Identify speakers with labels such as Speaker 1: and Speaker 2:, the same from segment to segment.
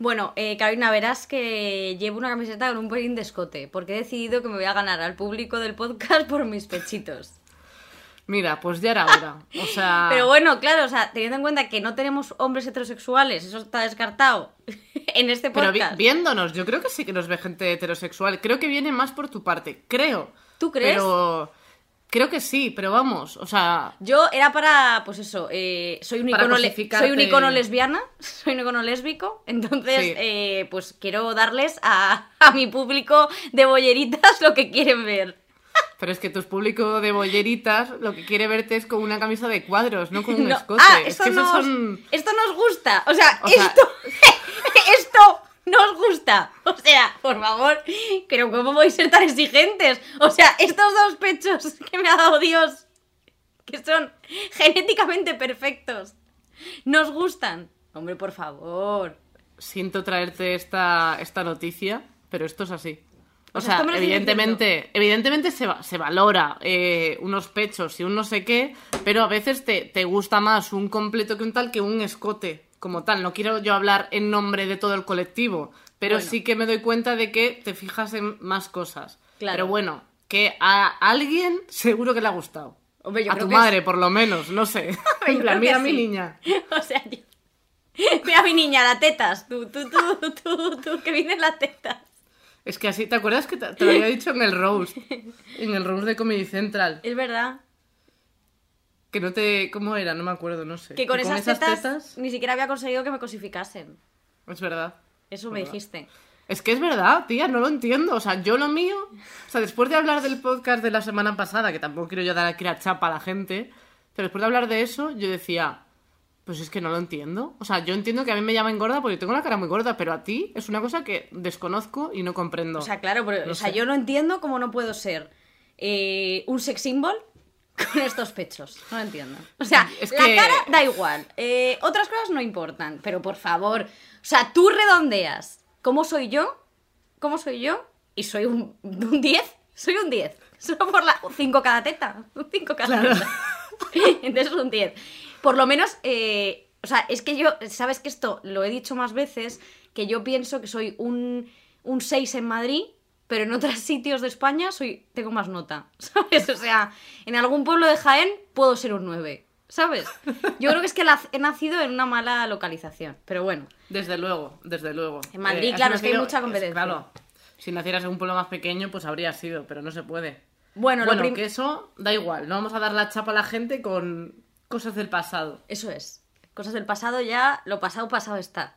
Speaker 1: Bueno, eh, Carolina, verás que llevo una camiseta con un pelín de escote, porque he decidido que me voy a ganar al público del podcast por mis pechitos.
Speaker 2: Mira, pues ya era hora. O sea.
Speaker 1: Pero bueno, claro, o sea, teniendo en cuenta que no tenemos hombres heterosexuales, eso está descartado en este
Speaker 2: Pero vi-
Speaker 1: podcast.
Speaker 2: viéndonos, yo creo que sí que nos ve gente heterosexual. Creo que viene más por tu parte. Creo.
Speaker 1: ¿Tú crees?
Speaker 2: Pero. Creo que sí, pero vamos. O sea.
Speaker 1: Yo era para, pues eso, eh, soy, un icono le-
Speaker 2: cosificarte.
Speaker 1: soy un icono lesbiana, soy un icono lésbico, entonces
Speaker 2: Sí.
Speaker 1: eh, pues quiero darles a, a mi público de bolleritas lo que quieren ver.
Speaker 2: Pero es que tu público de bolleritas lo que quiere verte es con una camisa de cuadros, no con un
Speaker 1: No-
Speaker 2: escote.
Speaker 1: Ah,
Speaker 2: es
Speaker 1: esto,
Speaker 2: que
Speaker 1: nos,
Speaker 2: son.
Speaker 1: esto nos gusta, o sea,
Speaker 2: O sea-
Speaker 1: esto, esto nos gusta, o sea, por favor, pero ¿cómo podéis ser tan exigentes? O sea, estos dos pechos que me ha dado Dios, que son genéticamente perfectos, nos gustan. Hombre, por favor.
Speaker 2: Siento traerte esta, esta noticia, pero esto es así. O,
Speaker 1: O sea,
Speaker 2: evidentemente, evidentemente se, va- se valora eh, unos pechos y un no sé qué, pero a veces te, te gusta más un completo que un tal que un escote como tal. No quiero yo hablar en nombre de todo el colectivo, pero
Speaker 1: Bueno.
Speaker 2: sí que me doy cuenta de que te fijas en más cosas.
Speaker 1: Claro.
Speaker 2: Pero bueno, que a alguien seguro que le ha gustado.
Speaker 1: Hombre, yo
Speaker 2: a
Speaker 1: creo
Speaker 2: tu
Speaker 1: que es-
Speaker 2: madre, por lo menos, no sé.
Speaker 1: Yo
Speaker 2: en plan,
Speaker 1: creo que
Speaker 2: mira a mi
Speaker 1: sí.
Speaker 2: niña.
Speaker 1: O sea, yo... Mira mi niña, las tetas. Tú, tú, tú, tú, tú, que vienen las tetas.
Speaker 2: Es que así, ¿te acuerdas que te, te lo había dicho en el Rose? En el Rose de Comedy Central.
Speaker 1: Es verdad.
Speaker 2: Que no te... ¿Cómo era? No me acuerdo, no sé.
Speaker 1: Que con esas, tetas, ni siquiera había conseguido que me cosificasen.
Speaker 2: Es verdad.
Speaker 1: Eso me dijiste.
Speaker 2: Es que es verdad, tía, no lo entiendo. O sea, yo lo mío... O sea, después de hablar del podcast de la semana pasada, que tampoco quiero yo dar aquí la chapa a la gente, pero después de hablar de eso, yo decía... Pues es que no lo entiendo. O sea, yo entiendo que a mí me llaman gorda porque tengo la cara muy gorda, pero a ti es una cosa que desconozco y no comprendo.
Speaker 1: O sea, claro, pero,
Speaker 2: No
Speaker 1: o sea,
Speaker 2: sé.
Speaker 1: yo no entiendo cómo no puedo ser eh, un sex symbol con estos pechos. No lo entiendo. O sea,
Speaker 2: Es
Speaker 1: la
Speaker 2: que-
Speaker 1: cara da igual. eh, otras cosas no importan. Pero por favor, o sea, tú redondeas. ¿Cómo soy yo? ¿Cómo soy yo? Y soy un, un 10. Soy un 10. Solo por la 5 cada teta. 5 cada
Speaker 2: Claro.
Speaker 1: teta. Entonces un 10. Por lo menos, eh, o sea, es que yo, sabes que esto lo he dicho más veces, que yo pienso que soy un, un 6 en Madrid, pero en otros sitios de España soy, tengo más nota, ¿sabes? O sea, en algún pueblo de Jaén puedo ser un 9, ¿sabes? Yo creo que es que la- he nacido en una mala localización, pero bueno.
Speaker 2: Desde luego, desde luego.
Speaker 1: En Madrid,
Speaker 2: has
Speaker 1: claro, es que hay mucha competencia.
Speaker 2: Claro, si nacieras en un pueblo más pequeño, pues habría sido, pero no se puede.
Speaker 1: Bueno, lo
Speaker 2: Bueno,
Speaker 1: prim-
Speaker 2: que eso da igual, no vamos a dar la chapa a la gente con cosas del pasado.
Speaker 1: Eso es. Cosas del pasado ya, lo pasado pasado está.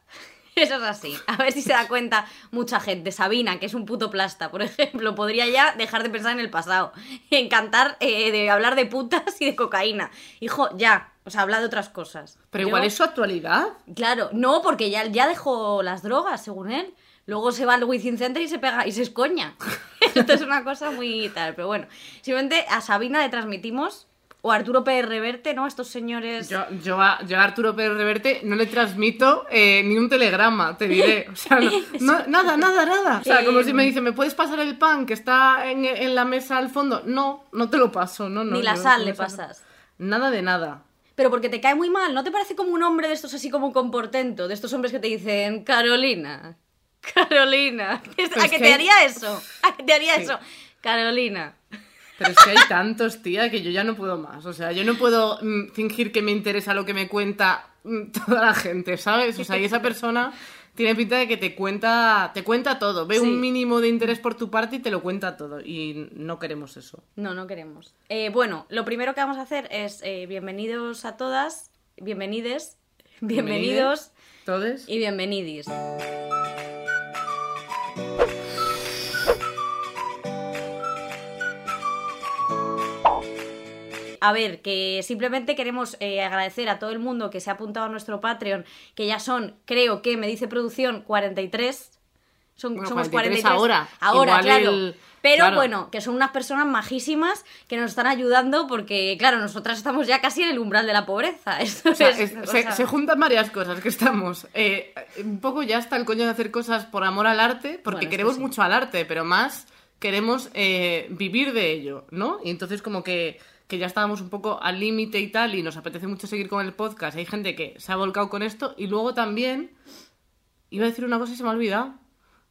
Speaker 1: Eso es así. A ver si se da cuenta mucha gente. Sabina, que es un puto plasta, por ejemplo, podría ya dejar de pensar en el pasado. Encantar eh, de hablar de putas y de cocaína. Hijo, ya. O sea, habla de otras cosas.
Speaker 2: Pero
Speaker 1: Yo-
Speaker 2: igual es su actualidad.
Speaker 1: Claro, no, porque ya, ya dejó las drogas, según él. Luego se va al Wizzing Center y se pega y se escoña. Esto es una cosa muy tal. Pero bueno, simplemente a Sabina le transmitimos, o Arturo Pérez Reverte, ¿no? Estos señores.
Speaker 2: Yo, yo, a, yo a Arturo Pérez Reverte no le transmito eh, ni un telegrama, te diré. O sea, no- no- nada, nada, nada. O sea, como si me dice, ¿me puedes pasar el pan que está en, en la mesa al fondo? No, no te lo paso, no, no.
Speaker 1: Ni la
Speaker 2: yo-
Speaker 1: sal
Speaker 2: no
Speaker 1: le pasas.
Speaker 2: Nada de nada.
Speaker 1: Pero porque te cae muy mal, ¿no te parece como un hombre de estos así como con portento? De estos hombres que te dicen, Carolina, Carolina. ¿A
Speaker 2: Pues
Speaker 1: que
Speaker 2: que-
Speaker 1: te haría eso? ¿A que te haría
Speaker 2: Sí.
Speaker 1: eso? Carolina.
Speaker 2: Pero es que hay tantos, tía, que yo ya no puedo más. O sea, yo no puedo mm, fingir que me interesa lo que me cuenta mm, toda la gente, ¿sabes? O sea, y esa persona tiene pinta de que te cuenta, te cuenta todo. Ve
Speaker 1: Sí.
Speaker 2: un mínimo de interés por tu parte y te lo cuenta todo. Y no queremos eso.
Speaker 1: No, no queremos. Eh, bueno, lo primero que vamos a hacer es eh, bienvenidos a todas, bienvenides, bienvenidos
Speaker 2: ¿Todes?
Speaker 1: y bienvenidis. A ver, que simplemente queremos eh, agradecer a todo el mundo que se ha apuntado a nuestro Patreon, que ya son, creo que me dice producción, 43. Son,
Speaker 2: Bueno,
Speaker 1: somos
Speaker 2: 43
Speaker 1: 43
Speaker 2: ahora.
Speaker 1: Ahora,
Speaker 2: Igual
Speaker 1: claro.
Speaker 2: el-
Speaker 1: Pero
Speaker 2: claro.
Speaker 1: bueno, que son unas personas majísimas que nos están ayudando porque, claro, nosotras estamos ya casi en el umbral de la pobreza. Esto
Speaker 2: O sea,
Speaker 1: es
Speaker 2: es-
Speaker 1: una
Speaker 2: se, juntan varias cosas que estamos. eh, un poco ya hasta el coño de hacer cosas por amor al arte, porque
Speaker 1: Bueno,
Speaker 2: queremos
Speaker 1: sí.
Speaker 2: mucho al arte, pero más queremos eh, vivir de ello, ¿no? Y entonces como que, que ya estábamos un poco al límite y tal, y nos apetece mucho seguir con el podcast. Hay gente que se ha volcado con esto, y luego también, Iba a decir una cosa y se me ha olvidado.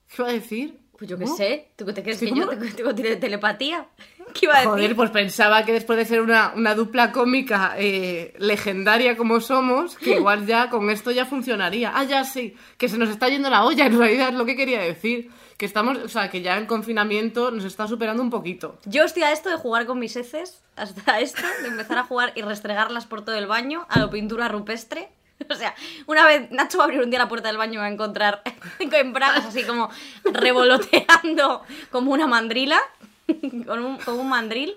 Speaker 2: ¿Qué iba a decir?
Speaker 1: Pues yo qué
Speaker 2: ¿No?
Speaker 1: sé, ¿tú te crees que yo tengo, tengo tele- telepatía? ¿Qué iba a
Speaker 2: Joder,
Speaker 1: decir?
Speaker 2: pues pensaba que después de ser una, una dupla cómica eh, legendaria como somos, que igual ya con esto ya funcionaría. Ah, ya sí, que se nos está yendo la olla, en realidad es lo que quería decir. Que estamos, o sea, que ya el confinamiento nos está superando un poquito.
Speaker 1: Yo estoy a esto de jugar con mis heces, hasta esto, de empezar a jugar y restregarlas por todo el baño, a la pintura rupestre. O sea, una vez Nacho va a abrir un día la puerta del baño y va a encontrar en bragas así como revoloteando como una mandrila, con un, con un mandril.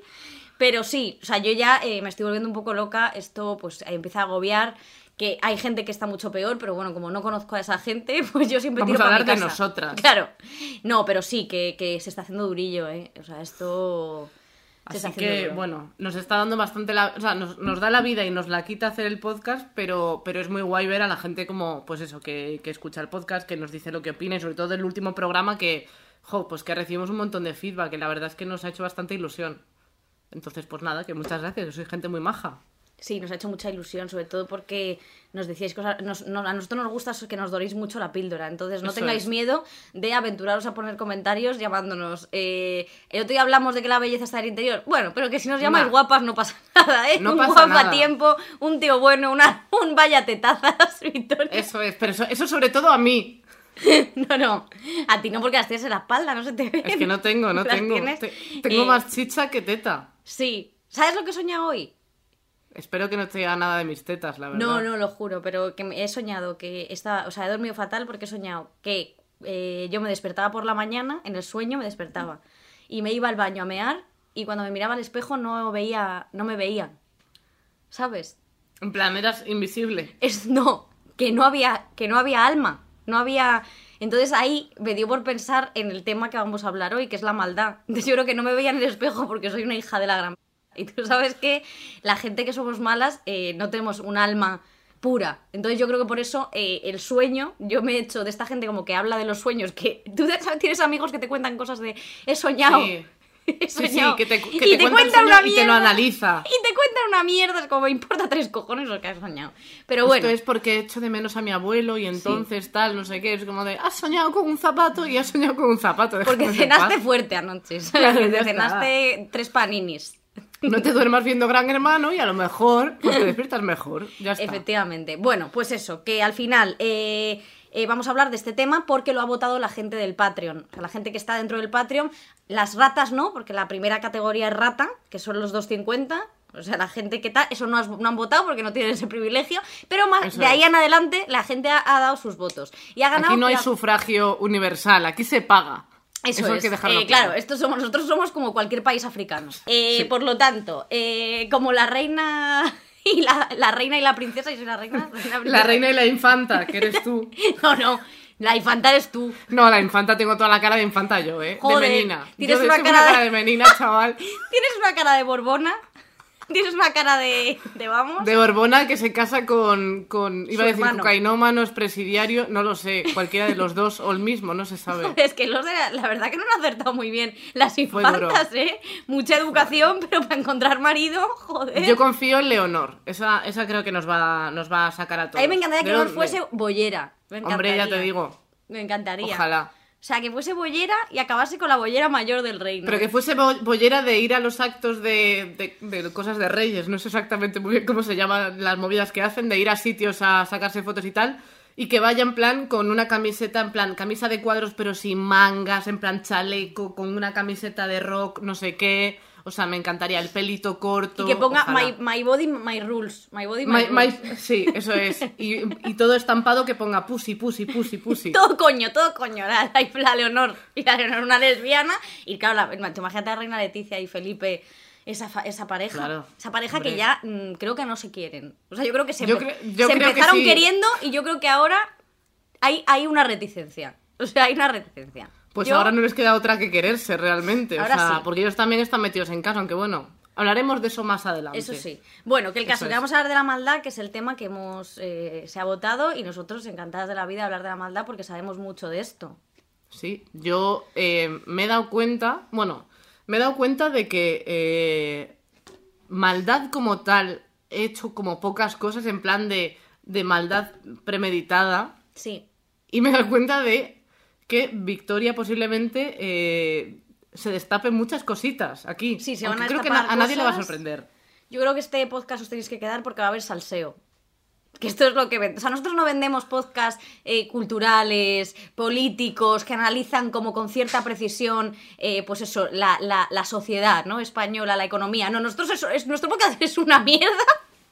Speaker 1: Pero sí, o sea, yo ya eh, me estoy volviendo un poco loca, esto pues empieza a agobiar, que hay gente que está mucho peor, pero bueno, como no conozco a esa gente, pues yo siempre
Speaker 2: Vamos
Speaker 1: tiro
Speaker 2: a hablar
Speaker 1: mi
Speaker 2: de nosotras.
Speaker 1: Claro. No, pero sí, que, que se está haciendo durillo, ¿eh? O sea, esto...
Speaker 2: Así que,
Speaker 1: duro.
Speaker 2: bueno, nos está dando bastante la... O sea, nos, nos da la vida y nos la quita hacer el podcast, pero, pero es muy guay ver a la gente como, pues eso, que, que escucha el podcast, que nos dice lo que opina y sobre todo del último programa que, jo, pues que recibimos un montón de feedback, que la verdad es que nos ha hecho bastante ilusión. Entonces, pues nada, que muchas gracias, soy gente muy maja.
Speaker 1: Sí, nos ha hecho mucha ilusión, sobre todo porque nos decíais cosas. nos- no- a nosotros nos gusta que nos doréis mucho la píldora. Entonces, no
Speaker 2: Eso
Speaker 1: tengáis
Speaker 2: es.
Speaker 1: miedo de aventuraros a poner comentarios llamándonos. Eh, el otro día hablamos de que la belleza está en el interior. Bueno, pero que si nos llamáis
Speaker 2: Nah.
Speaker 1: guapas no pasa nada, ¿eh?
Speaker 2: No
Speaker 1: un
Speaker 2: pasa
Speaker 1: guapa
Speaker 2: nada.
Speaker 1: tiempo, un tío bueno, una, un vaya tetazas, Victoria.
Speaker 2: Eso es, pero eso, eso sobre todo a mí.
Speaker 1: No, no. A ti no, porque las tienes en la espalda, no se te ve.
Speaker 2: Es que no tengo, no tengo. Te- tengo
Speaker 1: eh,
Speaker 2: más chicha que teta.
Speaker 1: Sí. ¿Sabes lo que he soñado hoy?
Speaker 2: Espero que no te diga nada de mis tetas, la verdad.
Speaker 1: No, no, lo juro, pero que he soñado que estaba, o sea, he dormido fatal porque he soñado que eh, yo me despertaba por la mañana, en el sueño me despertaba y me iba al baño a mear y cuando me miraba al espejo no veía, no me veía, ¿sabes?
Speaker 2: En plan, eras invisible.
Speaker 1: Es no, que no había, que no había alma, no había. Entonces ahí me dio por pensar en el tema que vamos a hablar hoy, que es la maldad. Entonces yo creo que no me veía en el espejo porque soy una hija de la gran. Y tú sabes que la gente que somos malas eh, no tenemos un alma pura. Entonces yo creo que por eso eh, el sueño, yo me he hecho de esta gente como que habla de los sueños, que tú tienes amigos que te cuentan cosas de he soñado.
Speaker 2: Sí.
Speaker 1: He
Speaker 2: Sí, sí,
Speaker 1: soñado",
Speaker 2: que te, que
Speaker 1: y
Speaker 2: te
Speaker 1: te
Speaker 2: cuenta
Speaker 1: una
Speaker 2: y te lo
Speaker 1: mierda.
Speaker 2: analiza.
Speaker 1: Y te cuentan una mierda, es como me importa tres cojones lo que has soñado. Pero bueno,
Speaker 2: Esto es porque echo de menos a mi abuelo y entonces tal, no sé qué. Es como de, has soñado con un zapato y has soñado con un zapato.
Speaker 1: porque cenaste fuerte anoche. ¿sabes?
Speaker 2: Claro,
Speaker 1: te cenaste tres paninis.
Speaker 2: No te duermas viendo Gran Hermano y a lo mejor pues te despiertas mejor. Ya está.
Speaker 1: Efectivamente. Bueno, pues eso, que al final eh, eh, vamos a hablar de este tema porque lo ha votado la gente del Patreon. O sea, la gente que está dentro del Patreon. Las ratas no, porque la primera categoría es rata, que son los 250. O sea, la gente que tal, eso no, has- no han votado porque no tienen ese privilegio. Pero más,
Speaker 2: Eso
Speaker 1: de ahí
Speaker 2: es.
Speaker 1: en adelante la gente ha, ha dado sus votos. Y ha ganado.
Speaker 2: Aquí no hay
Speaker 1: la-
Speaker 2: sufragio universal, aquí se paga.
Speaker 1: Eso, es.
Speaker 2: que dejarlo
Speaker 1: Eh, claro, estos somos, nosotros somos como cualquier país africano. Eh,
Speaker 2: Sí.
Speaker 1: Por lo tanto, eh, como la reina y la, la reina y la princesa, y soy la reina,
Speaker 2: La reina y la infanta, que eres tú.
Speaker 1: No, no, la infanta eres tú.
Speaker 2: No, la infanta tengo toda la cara de infanta yo, ¿eh?
Speaker 1: Joder,
Speaker 2: de menina.
Speaker 1: tienes
Speaker 2: Yo
Speaker 1: una cara de-
Speaker 2: de menina, chaval.
Speaker 1: Tienes una cara de borbona, tienes una cara de, de vamos.
Speaker 2: De Borbona que se casa con, con iba
Speaker 1: Su
Speaker 2: a decir
Speaker 1: hermano.
Speaker 2: cocainómano, es presidiario, no lo sé, cualquiera de los dos o el mismo, no se sabe.
Speaker 1: Es que los de la, la verdad que no han acertado muy bien las infantas, ¿eh? Mucha educación, pero para encontrar marido, joder.
Speaker 2: Yo confío en Leonor, esa, esa creo que nos va, nos va a sacar a todos.
Speaker 1: A mí me encantaría que
Speaker 2: ¿De
Speaker 1: no
Speaker 2: dónde?
Speaker 1: fuese bollera. Me
Speaker 2: Hombre, ya te digo,
Speaker 1: Me encantaría.
Speaker 2: ojalá.
Speaker 1: O sea, que fuese bollera y acabase con la bollera mayor del reino.
Speaker 2: Pero que fuese bo- bollera de ir a los actos de, de- de cosas de reyes, no sé exactamente muy bien cómo se llaman las movidas que hacen, de ir a sitios a sacarse fotos y tal, y que vaya en plan con una camiseta, en plan camisa de cuadros pero sin mangas, en plan chaleco, con una camiseta de rock, no sé qué, o sea, me encantaría el pelito corto.
Speaker 1: Y que ponga my, my body, my rules. My body, my,
Speaker 2: My- my-
Speaker 1: rules.
Speaker 2: sí, eso es. Y, y todo estampado que ponga pussy, pussy, pussy, pussy.
Speaker 1: Todo coño, todo coño. La, la, Leonor. Y la Leonor una lesbiana. Y claro, la, imagínate a Reina Leticia y Felipe. Esa, esa pareja.
Speaker 2: Claro,
Speaker 1: esa pareja que ya mm, creo que no se quieren. O sea, yo creo que se,
Speaker 2: Yo
Speaker 1: empe-
Speaker 2: cre- yo
Speaker 1: se
Speaker 2: creo que
Speaker 1: empezaron
Speaker 2: sí.
Speaker 1: queriendo y yo creo que ahora hay, hay una reticencia. O sea, hay una reticencia.
Speaker 2: Pues
Speaker 1: Yo-
Speaker 2: ahora no les queda otra que quererse realmente.
Speaker 1: Ahora
Speaker 2: o sea,
Speaker 1: sí.
Speaker 2: porque ellos también están metidos en casa, aunque bueno, hablaremos de eso más adelante.
Speaker 1: Eso sí. Bueno, que el caso,
Speaker 2: Eso
Speaker 1: que
Speaker 2: es.
Speaker 1: vamos a hablar de la maldad, que es el tema que hemos eh, se ha votado y nosotros encantadas de la vida hablar de la maldad porque sabemos mucho de esto.
Speaker 2: Sí, yo eh, me he dado cuenta, bueno, me he dado cuenta de que eh, maldad como tal, he hecho como pocas cosas en plan de, de maldad premeditada
Speaker 1: Sí.
Speaker 2: y me doy cuenta de que Victoria posiblemente eh, se destape muchas cositas aquí.
Speaker 1: Sí, se van a
Speaker 2: creo que na- a nadie le va a sorprender.
Speaker 1: Yo creo que este podcast os tenéis que quedar porque va a haber salseo. Que esto es lo que. O sea, nosotros no vendemos podcasts eh, culturales, políticos, que analizan como con cierta precisión, eh, pues eso, la, la- la sociedad, ¿no? Española, la economía. No, nosotros eso, es, nuestro podcast es una mierda.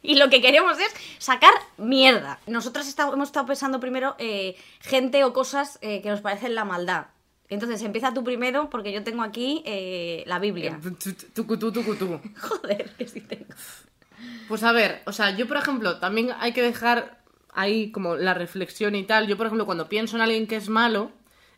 Speaker 1: Y lo que queremos es sacar mierda. Nosotras hemos estado pensando primero eh, gente o cosas eh, que nos parecen la maldad. Entonces empieza tú primero porque yo tengo aquí eh, la Biblia.
Speaker 2: Tucutú.
Speaker 1: Joder, que sí tengo.
Speaker 2: Pues a ver, o sea, yo por ejemplo, también hay que dejar ahí como la reflexión y tal. Yo por ejemplo, cuando pienso en alguien que es malo,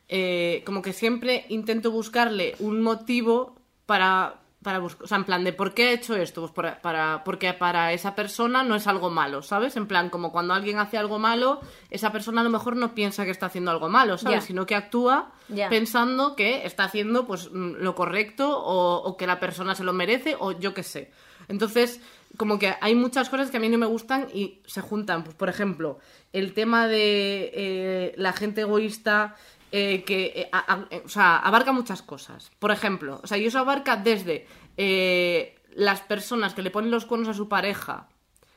Speaker 2: eh, como que siempre intento buscarle un motivo para, para buscar, o sea, en plan de por qué he hecho esto, pues por- para, porque para esa persona no es algo malo, ¿sabes? En plan, como cuando alguien hace algo malo, esa persona a lo mejor no piensa que está haciendo algo malo, ¿sabes? Sino que actúa pensando que está haciendo pues mm, lo correcto o, o que la persona se lo merece o yo qué sé. Entonces, como que hay muchas cosas que a mí no me gustan y se juntan. Pues, por ejemplo, el tema de eh, la gente egoísta eh, que eh, eh, o sea, abarca muchas cosas. Por ejemplo, o sea, y eso abarca desde eh, las personas que le ponen los cuernos a su pareja,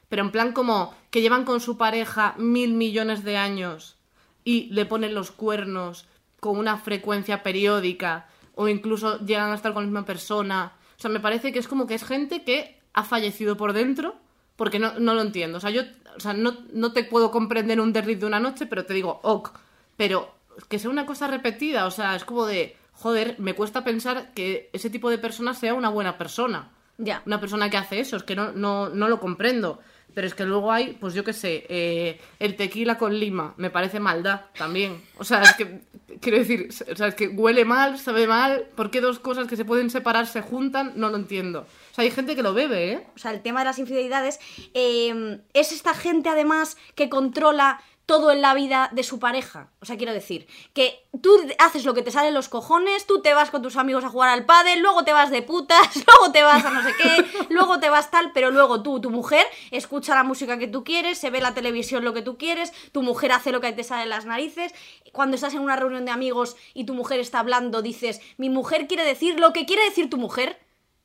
Speaker 2: pero en plan como que llevan con su pareja mil millones de años y le ponen los cuernos con una frecuencia periódica o incluso llegan a estar con la misma persona. O sea, me parece que es como que es gente que ha fallecido por dentro porque no, no lo entiendo. O sea, yo o sea, no, no te puedo comprender un desliz de una noche, pero te digo, ok, pero que sea una cosa repetida, o sea, es como de, joder, me cuesta pensar que ese tipo de persona sea una buena persona
Speaker 1: Ya.
Speaker 2: una persona que hace eso, es que no, no, no lo comprendo. Pero es que luego hay, pues yo qué sé, eh, el tequila con lima, me parece maldad también. O sea, es que, quiero decir, o sea, es que huele mal, sabe mal, ¿por qué dos cosas que se pueden separar se juntan? No lo entiendo. O sea, hay gente que lo bebe, ¿eh?
Speaker 1: O sea, el tema de las infidelidades eh, es esta gente además que controla todo en la vida de su pareja. O sea, quiero decir, que tú haces lo que te sale en los cojones, tú te vas con tus amigos a jugar al pádel, luego te vas de putas, luego te vas a no sé qué, luego te vas tal, pero luego tú, tu mujer, escucha la música que tú quieres, se ve la televisión lo que tú quieres, tu mujer hace lo que te sale en las narices. Cuando estás en una reunión de amigos y tu mujer está hablando, dices, mi mujer quiere decir lo que quiere decir tu mujer,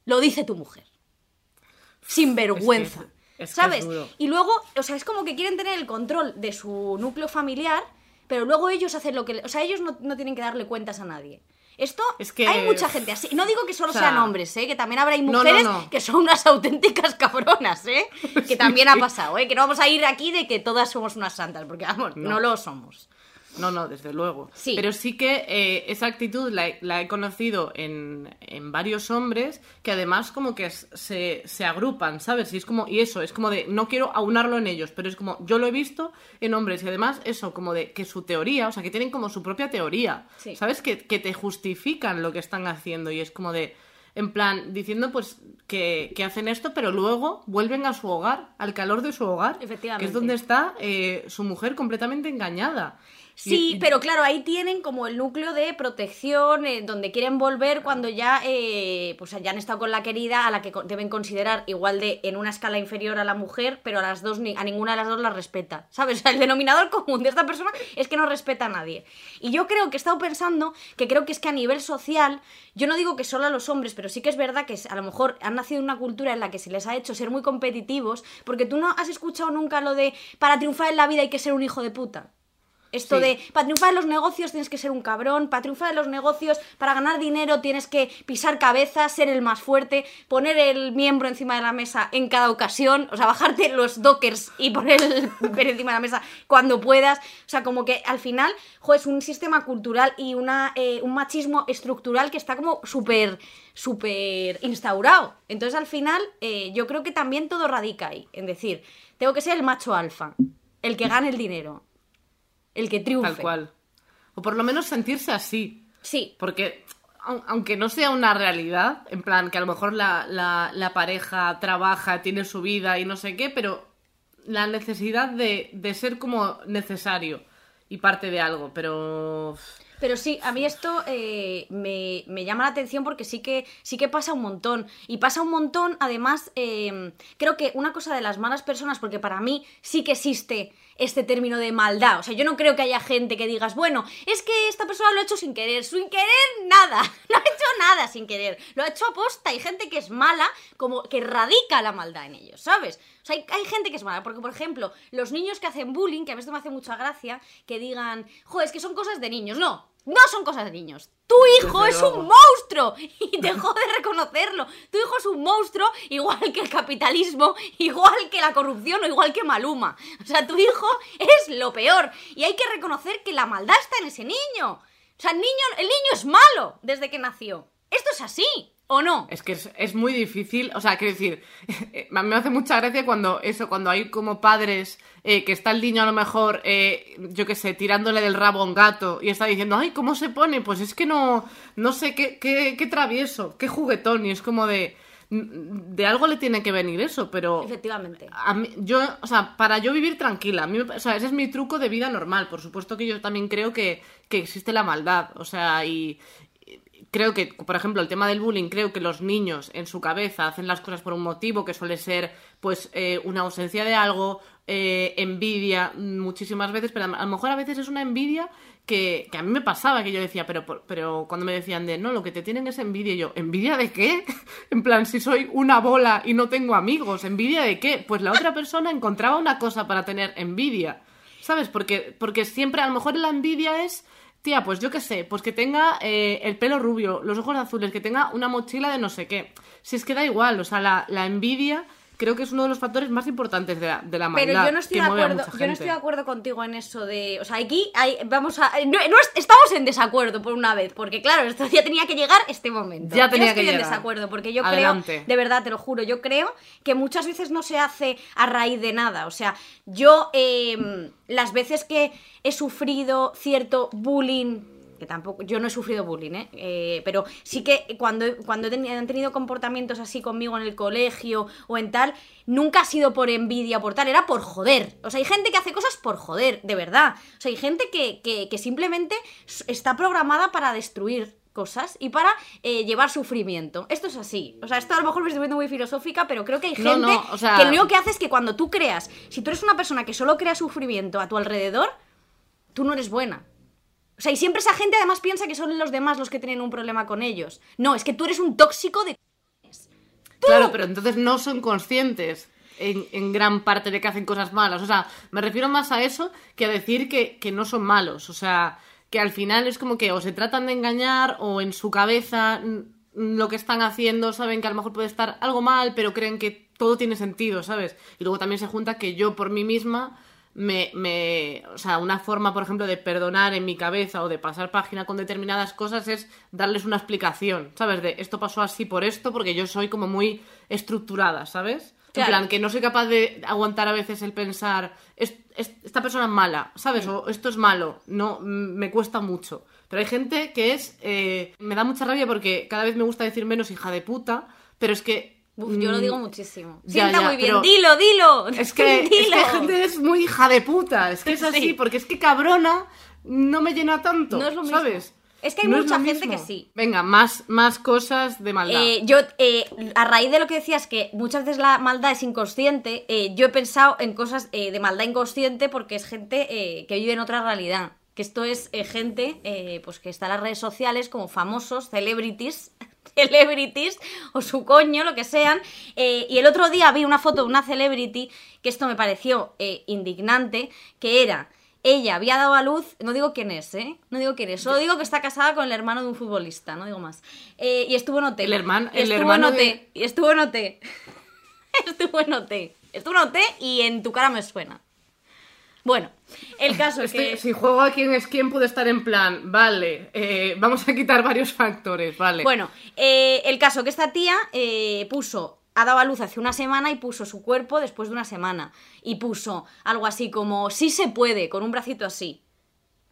Speaker 1: lo dice tu mujer. Sin vergüenza.
Speaker 2: Es que es
Speaker 1: ¿Sabes?
Speaker 2: duro.
Speaker 1: Y luego, o sea, es como que quieren tener el control de su núcleo familiar, pero luego ellos hacen lo que... O sea, ellos no, no tienen que darle cuentas a nadie. Esto,
Speaker 2: Es que-
Speaker 1: hay mucha gente así. No digo que solo
Speaker 2: o sea,
Speaker 1: sean hombres, ¿eh? Que también habrá
Speaker 2: no,
Speaker 1: mujeres
Speaker 2: no.
Speaker 1: que son unas auténticas cabronas, ¿eh? Que
Speaker 2: Sí,
Speaker 1: también ha pasado, ¿eh? Que no vamos a ir aquí de que todas somos unas santas, porque vamos, No. lo somos.
Speaker 2: No, no, desde luego.
Speaker 1: Sí.
Speaker 2: Pero sí que eh, esa actitud la, he- la he conocido en, en varios hombres que además como que se, se agrupan, ¿sabes? Y es como, y eso, es como de, no quiero aunarlo en ellos, pero es como, yo lo he visto en hombres y además eso, como de que su teoría, o sea, que tienen como su propia teoría,
Speaker 1: Sí.
Speaker 2: ¿sabes? Que, que te justifican lo que están haciendo y es como de, en plan, diciendo pues que, que hacen esto, pero luego vuelven a su hogar, al calor de su hogar, que es donde está eh, su mujer completamente engañada.
Speaker 1: Sí,
Speaker 2: Y-
Speaker 1: pero claro, ahí tienen como el núcleo de protección, eh, donde quieren volver cuando ya, eh, pues ya han estado con la querida, a la que deben considerar igual de en una escala inferior a la mujer, pero a las dos ni- a ninguna de las dos la respeta. ¿Sabes? O sea, el denominador común de esta persona es que no respeta a nadie. Y yo creo que he estado pensando que creo que es que a nivel social, yo no digo que solo a los hombres, pero sí que es verdad que a lo mejor han nacido en una cultura en la que se les ha hecho ser muy competitivos, porque tú no has escuchado nunca lo de para triunfar en la vida hay que ser un hijo de puta. Esto
Speaker 2: Sí.
Speaker 1: de, para triunfar en los negocios tienes que ser un cabrón, para triunfar en los negocios, para ganar dinero tienes que pisar cabezas, ser el más fuerte, poner el miembro encima de la mesa en cada ocasión, o sea, bajarte los dockers y poner el encima de la mesa cuando puedas. O sea, como que al final, jo, es un sistema cultural y una, eh, un machismo estructural que está como súper, súper instaurado. Entonces, al final, eh, yo creo que también todo radica ahí, en decir, tengo que ser el macho alfa, el que gane el dinero. El que triunfe.
Speaker 2: Tal cual. O por lo menos sentirse así.
Speaker 1: Sí,
Speaker 2: Porque, au- aunque no sea una realidad, en plan que a lo mejor la, la- la pareja trabaja, tiene su vida y no sé qué, pero la necesidad de, de ser como necesario y parte de algo, pero...
Speaker 1: Pero sí, a mí esto eh, me, me llama la atención porque sí que, sí que pasa un montón. Y pasa un montón, además, eh, creo que una cosa de las malas personas, porque para mí sí que existe este término de maldad. O sea, yo no creo que haya gente que digas, bueno, es que esta persona lo ha hecho sin querer. Sin querer, nada. No ha hecho nada sin querer. Lo ha hecho a posta. Hay gente que es mala, como que radica la maldad en ellos, ¿sabes? O sea, hay, hay gente que es mala. Porque, por ejemplo, los niños que hacen bullying, que a veces me hace mucha gracia, que digan, joder, es que son cosas de niños. No, no son cosas de niños. Tu hijo es un monstruo y dejo de reconocerlo. Tu hijo es un monstruo igual que el capitalismo, igual que la corrupción o igual que Maluma. O sea, tu hijo es lo peor y hay que reconocer que la maldad está en ese niño. O sea, el niño, el niño es malo desde que nació. Esto es así, ¿o no?
Speaker 2: Es que es, es muy difícil, o sea, quiero decir, me hace mucha gracia cuando eso, cuando hay como padres eh, que está el niño a lo mejor, eh, yo qué sé, tirándole del rabo a un gato y está diciendo, ay, ¿cómo se pone? Pues es que no, no sé, qué, qué, qué travieso, qué juguetón, y es como de, de algo le tiene que venir eso, pero...
Speaker 1: Efectivamente.
Speaker 2: A mí- yo, o sea, para yo vivir tranquila, a mí o sea, ese es mi truco de vida normal. Por supuesto que yo también creo que, que existe la maldad, o sea, y creo que, por ejemplo, el tema del bullying, creo que los niños en su cabeza hacen las cosas por un motivo que suele ser, pues, eh, una ausencia de algo, eh, envidia, muchísimas veces, pero a lo mejor a veces es una envidia que, que a mí me pasaba, que yo decía, pero, pero cuando me decían de, no, lo que te tienen es envidia, y yo, ¿envidia de qué? en plan, si soy una bola y no tengo amigos, ¿envidia de qué? Pues la otra persona encontraba una cosa para tener envidia, ¿sabes? Porque, porque siempre, a lo mejor la envidia es, tía, pues yo qué sé, pues que tenga eh, el pelo rubio, los ojos azules, que tenga una mochila de no sé qué. Si es que da igual, o sea, la, la envidia creo que es uno de los factores más importantes de la, de la maldad.
Speaker 1: Pero yo no estoy de acuerdo, yo no estoy de acuerdo contigo en eso de, o sea, aquí hay, vamos a no, no es- estamos en desacuerdo por una vez, porque claro, esto ya tenía que llegar este momento.
Speaker 2: Ya tenía
Speaker 1: yo estoy
Speaker 2: que
Speaker 1: en
Speaker 2: llegar.
Speaker 1: desacuerdo porque yo
Speaker 2: Adelante.
Speaker 1: creo, de verdad te lo juro, yo creo que muchas veces no se hace a raíz de nada, o sea, yo eh, las veces que he sufrido cierto bullying que tampoco, yo no he sufrido bullying, ¿eh? Eh, pero sí que cuando, cuando han tenido comportamientos así conmigo en el colegio o en tal, nunca ha sido por envidia o por tal, era por joder. O sea, hay gente que hace cosas por joder, de verdad. O sea, hay gente que, que- que simplemente está programada para destruir cosas y para eh, llevar sufrimiento. Esto es así. O sea, esto a lo mejor me estoy viendo muy filosófica, pero creo que hay gente
Speaker 2: No, no, o sea-
Speaker 1: que lo único que hace es que cuando tú creas, si tú eres una persona que solo crea sufrimiento a tu alrededor, tú no eres buena. O sea, y siempre esa gente además piensa que son los demás los que tienen un problema con ellos. No, es que tú eres un tóxico de...
Speaker 2: Claro, pero entonces no son conscientes en, en gran parte de que hacen cosas malas. O sea, me refiero más a eso que a decir que, que no son malos. O sea, que al final es como que o se tratan de engañar o en su cabeza lo que están haciendo saben que a lo mejor puede estar algo mal, pero creen que todo tiene sentido, ¿sabes? Y luego también se junta que yo por mí misma me, me, o sea, una forma, por ejemplo, de perdonar en mi cabeza o de pasar página con determinadas cosas es darles una explicación, ¿sabes? De esto pasó así por esto, porque yo soy como muy estructurada, ¿sabes?
Speaker 1: Claro.
Speaker 2: En plan, que no soy capaz de aguantar a veces el pensar, "Es- es- esta persona es mala, ¿sabes? O esto es malo, no, mm, me cuesta mucho. Pero hay gente que es, eh, me da mucha rabia porque cada vez me gusta decir menos hija de puta, pero es que...
Speaker 1: Uf, yo lo
Speaker 2: mm,
Speaker 1: digo muchísimo.
Speaker 2: ya,
Speaker 1: Sienta
Speaker 2: ya,
Speaker 1: muy bien. Dilo, dilo.
Speaker 2: es que, es que
Speaker 1: dilo.
Speaker 2: gente es muy hija de puta. Es que es así,
Speaker 1: Sí.
Speaker 2: porque es que cabrona no me llena tanto.
Speaker 1: No es lo mismo.
Speaker 2: ¿Sabes?
Speaker 1: Es que hay
Speaker 2: No
Speaker 1: mucha gente
Speaker 2: mismo.
Speaker 1: que sí.
Speaker 2: Venga, más, más cosas de maldad.
Speaker 1: Eh, yo, eh, a raíz de lo que decías, que muchas veces la maldad es inconsciente, eh, yo he pensado en cosas eh, de maldad inconsciente porque es gente eh, que vive en otra realidad. Que esto es gente pues que está en las redes sociales como famosos, celebrities, celebrities o su coño, lo que sean. eh, y el otro día vi una foto de una celebrity que esto me pareció eh, indignante, que era ella había dado a luz, no digo quién es, ¿eh? No digo quién es, solo digo que está casada con el hermano de un futbolista, no digo más. Eh, y estuvo en OT.
Speaker 2: El hermano- el
Speaker 1: estuvo
Speaker 2: hermano
Speaker 1: en OT.
Speaker 2: de-
Speaker 1: Y estuvo en OT. estuvo en OT. Estuvo en OT y en tu cara me suena. Bueno, el caso es
Speaker 2: Este-
Speaker 1: que...
Speaker 2: Si juego a quién es quién, puede estar en plan, vale, eh, vamos a quitar varios factores, vale.
Speaker 1: Bueno, eh, el caso que esta tía eh, puso, ha dado a luz hace una semana y puso su cuerpo después de una semana. Y puso algo así como, sí se puede, con un bracito así.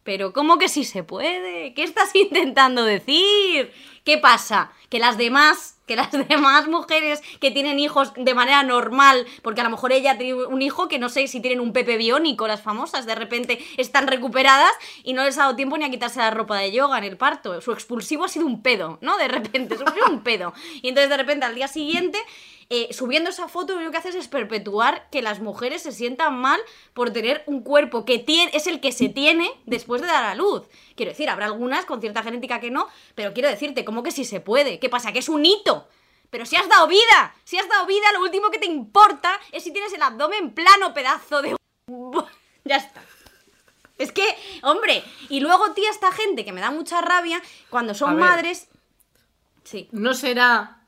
Speaker 1: Pero ¿cómo que sí se puede? ¿Qué estás intentando decir? ¿Qué pasa? Que las demás, que las demás mujeres que tienen hijos de manera normal, porque a lo mejor ella tiene un hijo que no sé si tienen un pepe biónico, las famosas, de repente están recuperadas y no les ha dado tiempo ni a quitarse la ropa de yoga en el parto. Su expulsivo ha sido un pedo, ¿no? De repente, sufrió un pedo. Y entonces de repente al día siguiente eh, subiendo esa foto lo único que haces es perpetuar que las mujeres se sientan mal por tener un cuerpo que tiene, es el que se tiene después de dar a luz. Quiero decir, habrá algunas con cierta genética que no, pero quiero decirte, ¿cómo que si se puede? ¿Qué pasa? Que es un hito. Pero si has dado vida, si has dado vida, lo último que te importa es si tienes el abdomen plano, pedazo de... ya está. Es que, hombre, y luego, tía, esta gente que me da mucha rabia, cuando son madres... Sí.
Speaker 2: No será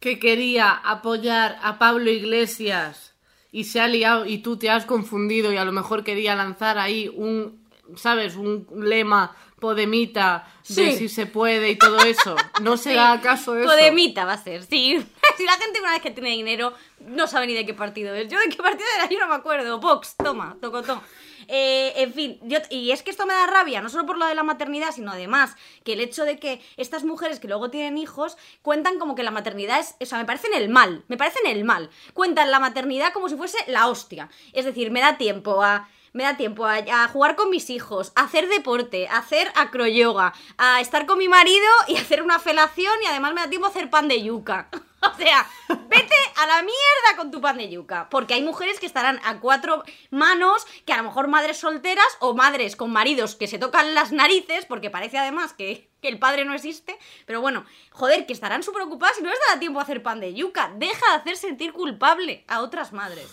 Speaker 2: que quería apoyar a Pablo Iglesias y se ha liado y tú te has confundido y a lo mejor quería lanzar ahí un, ¿sabes? Un lema podemita de si se puede y todo eso. ¿No será acaso eso?
Speaker 1: Podemita va a ser, sí. Si la gente una vez que tiene dinero no sabe ni de qué partido es. Yo de qué partido era, yo no me acuerdo. Vox, toma, tocotón. Eh, en fin, y es que esto me da rabia, no solo por lo de la maternidad, sino además que el hecho de que estas mujeres que luego tienen hijos cuentan como que la maternidad es, o sea, me parecen el mal, me parecen el mal. Cuentan la maternidad como si fuese la hostia. Es decir, me da tiempo a me da tiempo a, a, jugar con mis hijos, a hacer deporte, a hacer acroyoga, a estar con mi marido y hacer una felación y además me da tiempo a hacer pan de yuca. O sea, vete a la mierda con tu pan de yuca. Porque hay mujeres que estarán a cuatro manos, que a lo mejor madres solteras o madres con maridos que se tocan las narices, porque parece además que, el padre no existe. Pero bueno, joder, que estarán súper ocupadas y no les dará tiempo a hacer pan de yuca. Deja de hacer sentir culpable a otras madres.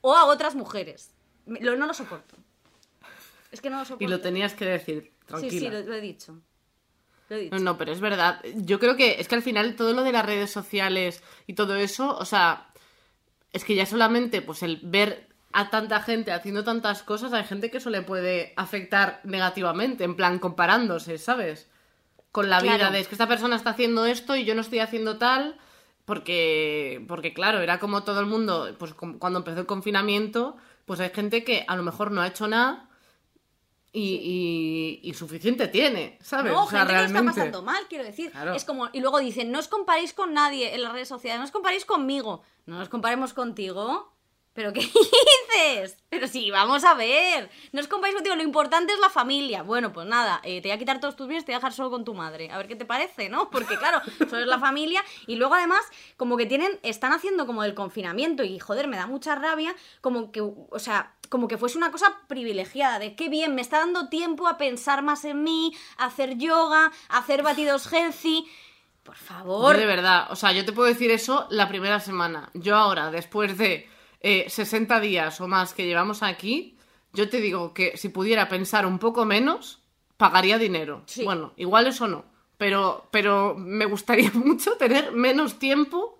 Speaker 1: O a otras mujeres. no lo soporto. Es que no lo soporto.
Speaker 2: Y lo tenías que decir, tranquila.
Speaker 1: Sí, sí, lo he dicho.
Speaker 2: No, pero es verdad. Yo creo que es que al final todo lo de las redes sociales y todo eso, o sea, es que ya solamente pues el ver a tanta gente haciendo tantas cosas, hay gente que eso le puede afectar negativamente, en plan comparándose, ¿sabes? Con la vida de es que esta persona está haciendo esto y yo no estoy haciendo tal, porque, porque claro, era como todo el mundo, pues cuando empezó el confinamiento, pues hay gente que a lo mejor no ha hecho nada y, suficiente tiene, ¿sabes?
Speaker 1: No, gente que está pasando mal, quiero decir. Es como, y luego dicen, no os comparéis con nadie en las redes sociales, no os comparéis conmigo, no nos comparemos contigo. ¿Pero qué dices? Pero sí, vamos a ver. No os comparéis contigo, lo importante es la familia. Bueno, pues nada, eh, te voy a quitar todos tus bienes, te voy a dejar solo con tu madre. A ver qué te parece, ¿no? Porque claro, solo es la familia. Y luego además, como que tienen, están haciendo como el confinamiento y joder, me da mucha rabia, como que, o sea, como que fuese una cosa privilegiada, de qué bien, me está dando tiempo a pensar más en mí, a hacer yoga, a hacer batidos healthy. Por favor.
Speaker 2: de verdad, o sea, yo te puedo decir eso la primera semana. Yo ahora, después de eh, 60 días o más que llevamos aquí, yo te digo que si pudiera pensar un poco menos, pagaría dinero. Bueno, igual eso no, pero, pero me gustaría mucho tener menos tiempo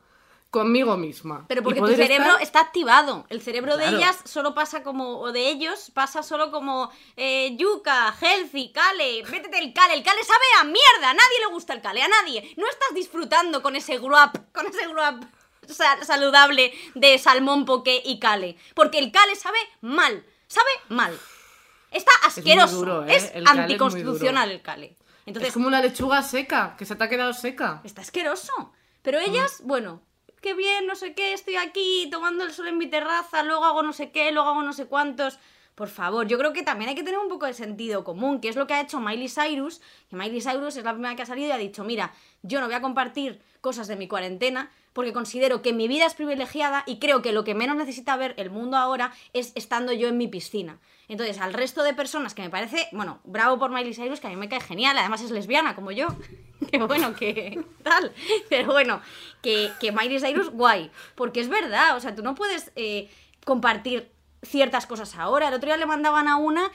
Speaker 2: conmigo misma.
Speaker 1: Pero porque tu cerebro está activado. El cerebro de ellas solo pasa como, o de ellos, pasa solo como eh, yuca, healthy, cale, métete el cale. El cale sabe a mierda, a nadie le gusta el cale, a nadie. No estás disfrutando con ese gruap, con ese gruap saludable de salmón, poke y cale. Porque el cale sabe mal, sabe mal. Está asqueroso. Es, ¿eh? anticonstitucional el cale.
Speaker 2: Entonces, es como una lechuga seca, que se te ha quedado seca.
Speaker 1: Está asqueroso. Pero ellas, bueno, qué bien, no sé qué, estoy aquí tomando el sol en mi terraza, luego hago no sé qué, luego hago no sé cuántos. Por favor, yo creo que también hay que tener un poco de sentido común, que es lo que ha hecho Miley Cyrus, que Miley Cyrus es la primera que ha salido y ha dicho, mira, yo no voy a compartir cosas de mi cuarentena porque considero que mi vida es privilegiada y creo que lo que menos necesita ver el mundo ahora es estando yo en mi piscina. Entonces, al resto de personas que me parece, bueno, bravo por Miley Cyrus, que a mí me cae genial, además es lesbiana como yo. que bueno, que tal. Pero bueno, que, que Miley Cyrus, guay. Porque es verdad, o sea, tú no puedes eh, compartir ciertas cosas ahora. El otro día le mandaban a una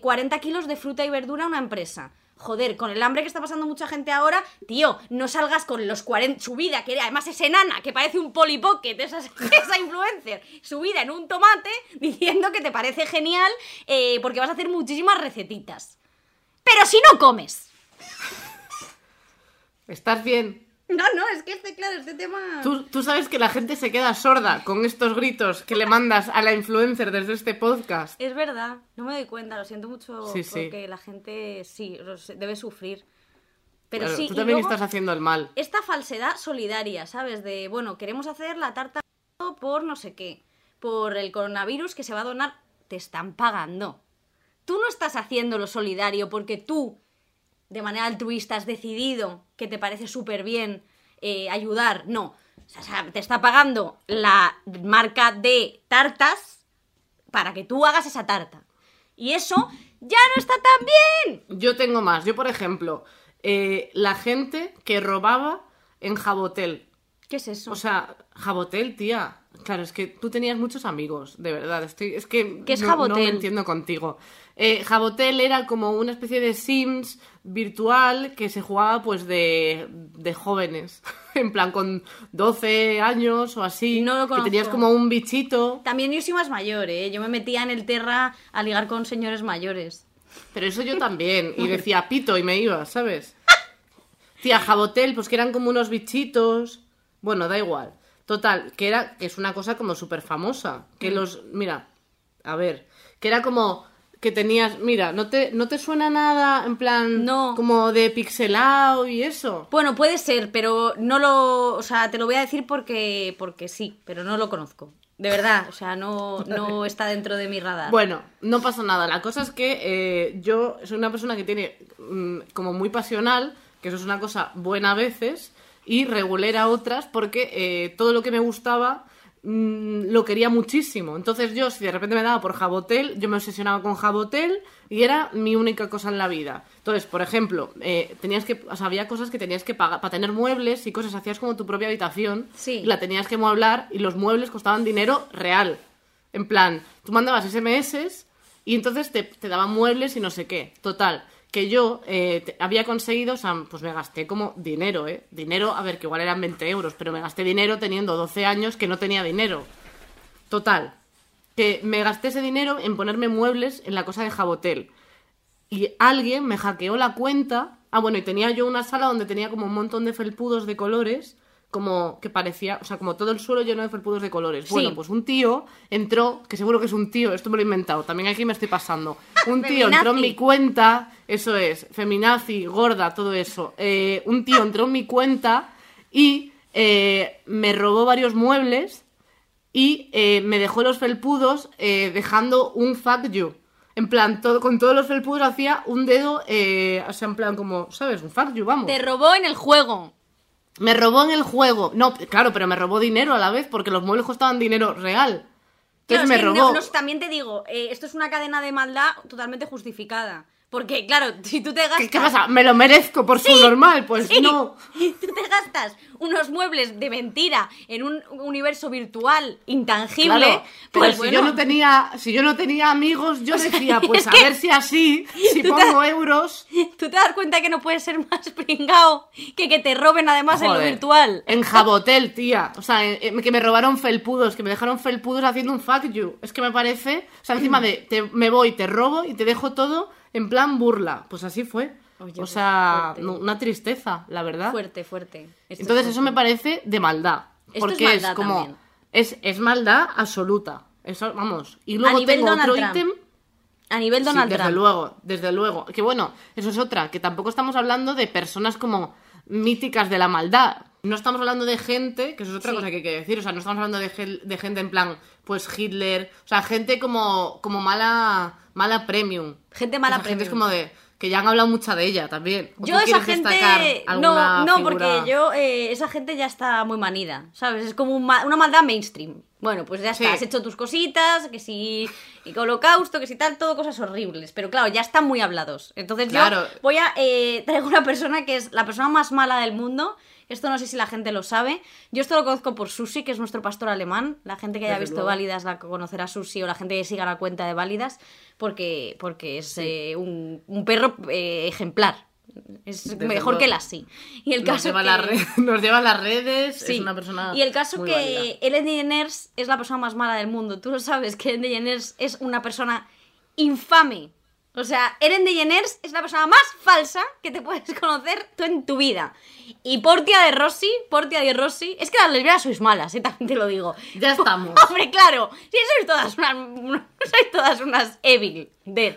Speaker 1: 40 eh, kilos de fruta y verdura a una empresa. Joder, con el hambre que está pasando mucha gente ahora, tío, no salgas con los 40. Su vida, que además es enana, que parece un polipocket, esa, esa influencer, su vida en un tomate, diciendo que te parece genial eh, porque vas a hacer muchísimas recetitas. Pero si no comes.
Speaker 2: Estás bien.
Speaker 1: No, no, es que este, claro, este tema...
Speaker 2: Tú, tú sabes que la gente se queda sorda con estos gritos que le mandas a la influencer desde este podcast.
Speaker 1: Es verdad, no me doy cuenta, lo siento mucho
Speaker 2: Sí, sí.
Speaker 1: porque la gente sí, lo sé, debe sufrir. Pero
Speaker 2: Claro,
Speaker 1: sí,
Speaker 2: tú
Speaker 1: y
Speaker 2: también
Speaker 1: luego
Speaker 2: estás haciendo el mal.
Speaker 1: esta falsedad solidaria, ¿sabes? De, bueno, queremos hacer la tarta por no sé qué, por el coronavirus que se va a donar, te están pagando. Tú no estás haciendo lo solidario porque tú, de manera altruista, has decidido que te parece súper bien eh, ayudar. No, o sea, te está pagando la marca de tartas para que tú hagas esa tarta. Y eso ya no está tan bien.
Speaker 2: Yo tengo más. Yo, por ejemplo, eh, la gente que robaba en Jabotel.
Speaker 1: ¿Qué es eso?
Speaker 2: O sea, Jabotel, tía. Claro, es que tú tenías muchos amigos, de verdad. Estoy, es que
Speaker 1: ¿Qué es
Speaker 2: no, no
Speaker 1: Jabotel?
Speaker 2: me entiendo contigo. Eh, Jabotel era como una especie de Sims virtual que se jugaba pues de, de jóvenes. en plan, con 12 años o así.
Speaker 1: No lo
Speaker 2: que tenías como un bichito.
Speaker 1: También yo soy más mayor, ¿eh? Yo me metía en el Terra a ligar con señores mayores.
Speaker 2: Pero eso yo también. Y decía pito y me iba, ¿sabes? Tía, Jabotel, pues que eran como unos bichitos. Bueno, da igual. Total, que era, que es una cosa como súper famosa.
Speaker 1: Mm.
Speaker 2: Que los. Mira, a ver. Que era como. Que tenías. Mira, ¿no te, ¿no te suena nada en plan.
Speaker 1: No.
Speaker 2: Como de pixelado y eso?
Speaker 1: Bueno, puede ser, pero no lo... O sea, te lo voy a decir porque, porque sí, pero no lo conozco. De verdad, o sea, no, no está dentro de mi radar.
Speaker 2: Bueno, no pasa nada. La cosa es que eh, yo soy una persona que tiene mm, como muy pasional, que eso es una cosa buena a veces, y regulera otras, porque eh, todo lo que me gustaba mm, lo quería muchísimo. Entonces yo, si de repente me daba por Jabotel, yo me obsesionaba con Jabotel y era mi única cosa en la vida. Entonces, por ejemplo, eh, tenías que, o sea, había cosas que tenías que pagar para tener muebles y cosas, hacías como tu propia habitación,
Speaker 1: Sí.
Speaker 2: y la tenías que mueblar y los muebles costaban dinero real. En plan, tú mandabas SMS y entonces te, te daban muebles y no sé qué. Total, que yo eh, había conseguido, o sea, pues me gasté como dinero, ¿eh? Dinero, a ver, que igual eran 20 euros, pero me gasté dinero teniendo 12 años que no tenía dinero. Total, que me gasté ese dinero en ponerme muebles en la cosa de Jabotel. Y alguien me hackeó la cuenta. Ah, bueno, y tenía yo una sala donde tenía como un montón de felpudos de colores, como que parecía, o sea, como todo el suelo lleno de felpudos de colores.
Speaker 1: Sí.
Speaker 2: Bueno, pues un tío entró, que seguro que es un tío, esto me lo he inventado, también aquí me estoy pasando. Un tío entró en mi cuenta, eso es, feminazi, gorda, todo eso. Eh, un tío entró en mi cuenta y eh, me robó varios muebles y eh, me dejó los felpudos eh, dejando un fuck you. En plan, todo, con todos los felpudos hacía un dedo, eh, o sea, en plan como, ¿sabes? Un fuck you, vamos.
Speaker 1: Te robó en el juego.
Speaker 2: Me robó en el juego. No, claro, pero me robó dinero a la vez porque los muebles costaban dinero real. Entonces
Speaker 1: es
Speaker 2: me
Speaker 1: que no-
Speaker 2: robó.
Speaker 1: no, también te digo, eh, esto es una cadena de maldad totalmente justificada. Porque, claro, si tú te gastas...
Speaker 2: ¿Qué, qué pasa? ¿Me lo merezco por su normal? Pues
Speaker 1: Sí,
Speaker 2: no.
Speaker 1: Tú te gastas unos muebles de mentira en un universo virtual intangible.
Speaker 2: Claro, pero
Speaker 1: pues
Speaker 2: si
Speaker 1: bueno,
Speaker 2: yo no tenía, si yo no tenía amigos, yo decía, pues
Speaker 1: es
Speaker 2: a ver si así, si
Speaker 1: te-
Speaker 2: pongo euros,
Speaker 1: tú te das cuenta que no puedes ser más pringao que que te roben además en lo virtual.
Speaker 2: En Jabotel, tía. O sea, en- en- que me robaron felpudos, que me dejaron felpudos haciendo un fuck you. Es que me parece. O sea, encima de te, me voy, te robo y te dejo todo en plan burla. Pues así fue.
Speaker 1: Oye,
Speaker 2: o
Speaker 1: pues
Speaker 2: sea, no- una tristeza, la verdad.
Speaker 1: Fuerte, fuerte. Esto
Speaker 2: Entonces,
Speaker 1: es
Speaker 2: eso me parece de maldad.
Speaker 1: Esto es
Speaker 2: Porque
Speaker 1: maldad
Speaker 2: como. Es, es maldad absoluta. Eso, vamos. Y luego
Speaker 1: nivel
Speaker 2: tengo
Speaker 1: Donald
Speaker 2: otro ítem.
Speaker 1: A nivel
Speaker 2: Sí,
Speaker 1: Donald
Speaker 2: desde
Speaker 1: Trump.
Speaker 2: luego, desde luego. Que bueno, eso es otra, que tampoco estamos hablando de personas como míticas de la maldad. No estamos hablando de gente, que eso es otra
Speaker 1: Sí.
Speaker 2: cosa que hay que decir, o sea, no estamos hablando de, gel- de gente en plan, pues Hitler, o sea, gente como, como mala, mala premium.
Speaker 1: Gente mala
Speaker 2: O sea, Gente es
Speaker 1: premium.
Speaker 2: como de, que ya han hablado mucha de ella también. ¿O
Speaker 1: Yo
Speaker 2: tú
Speaker 1: esa gente... No, no,
Speaker 2: figura?
Speaker 1: porque yo... eh, esa gente ya está muy manida, ¿sabes? Es como un ma- una maldad mainstream. Bueno, pues ya está,
Speaker 2: Sí.
Speaker 1: has hecho tus cositas, que si y holocausto, que si tal, todo cosas horribles. Pero claro, ya están muy hablados. Entonces
Speaker 2: Claro.
Speaker 1: yo voy a... Eh, traigo una persona que es la persona más mala del mundo. Esto no sé si la gente lo sabe. Yo esto lo conozco por Susi, que es nuestro pastor alemán. La gente que haya
Speaker 2: Desde
Speaker 1: visto
Speaker 2: luego.
Speaker 1: Válidas la conocerá a Susi o la gente que siga la cuenta de Válidas, porque, porque es eh, un, un perro eh, ejemplar. Es
Speaker 2: Desde
Speaker 1: mejor
Speaker 2: luego.
Speaker 1: que la sí. Y el
Speaker 2: Nos
Speaker 1: caso
Speaker 2: lleva,
Speaker 1: que...
Speaker 2: nos lleva a las redes,
Speaker 1: Sí.
Speaker 2: es una persona
Speaker 1: y el caso
Speaker 2: muy
Speaker 1: que. Ellen DeGeneres es la persona más mala del mundo. Tú lo sabes que Ellen DeGeneres es una persona infame. O sea, Ellen DeGeneres es la persona más falsa que te puedes conocer tú en tu vida. Y Portia de Rossi, Portia de Rossi, es que las lesbianas sois malas, ¿eh? también te lo digo.
Speaker 2: Ya estamos.
Speaker 1: Hombre, claro, si sois todas unas, sois todas unas evil, dead.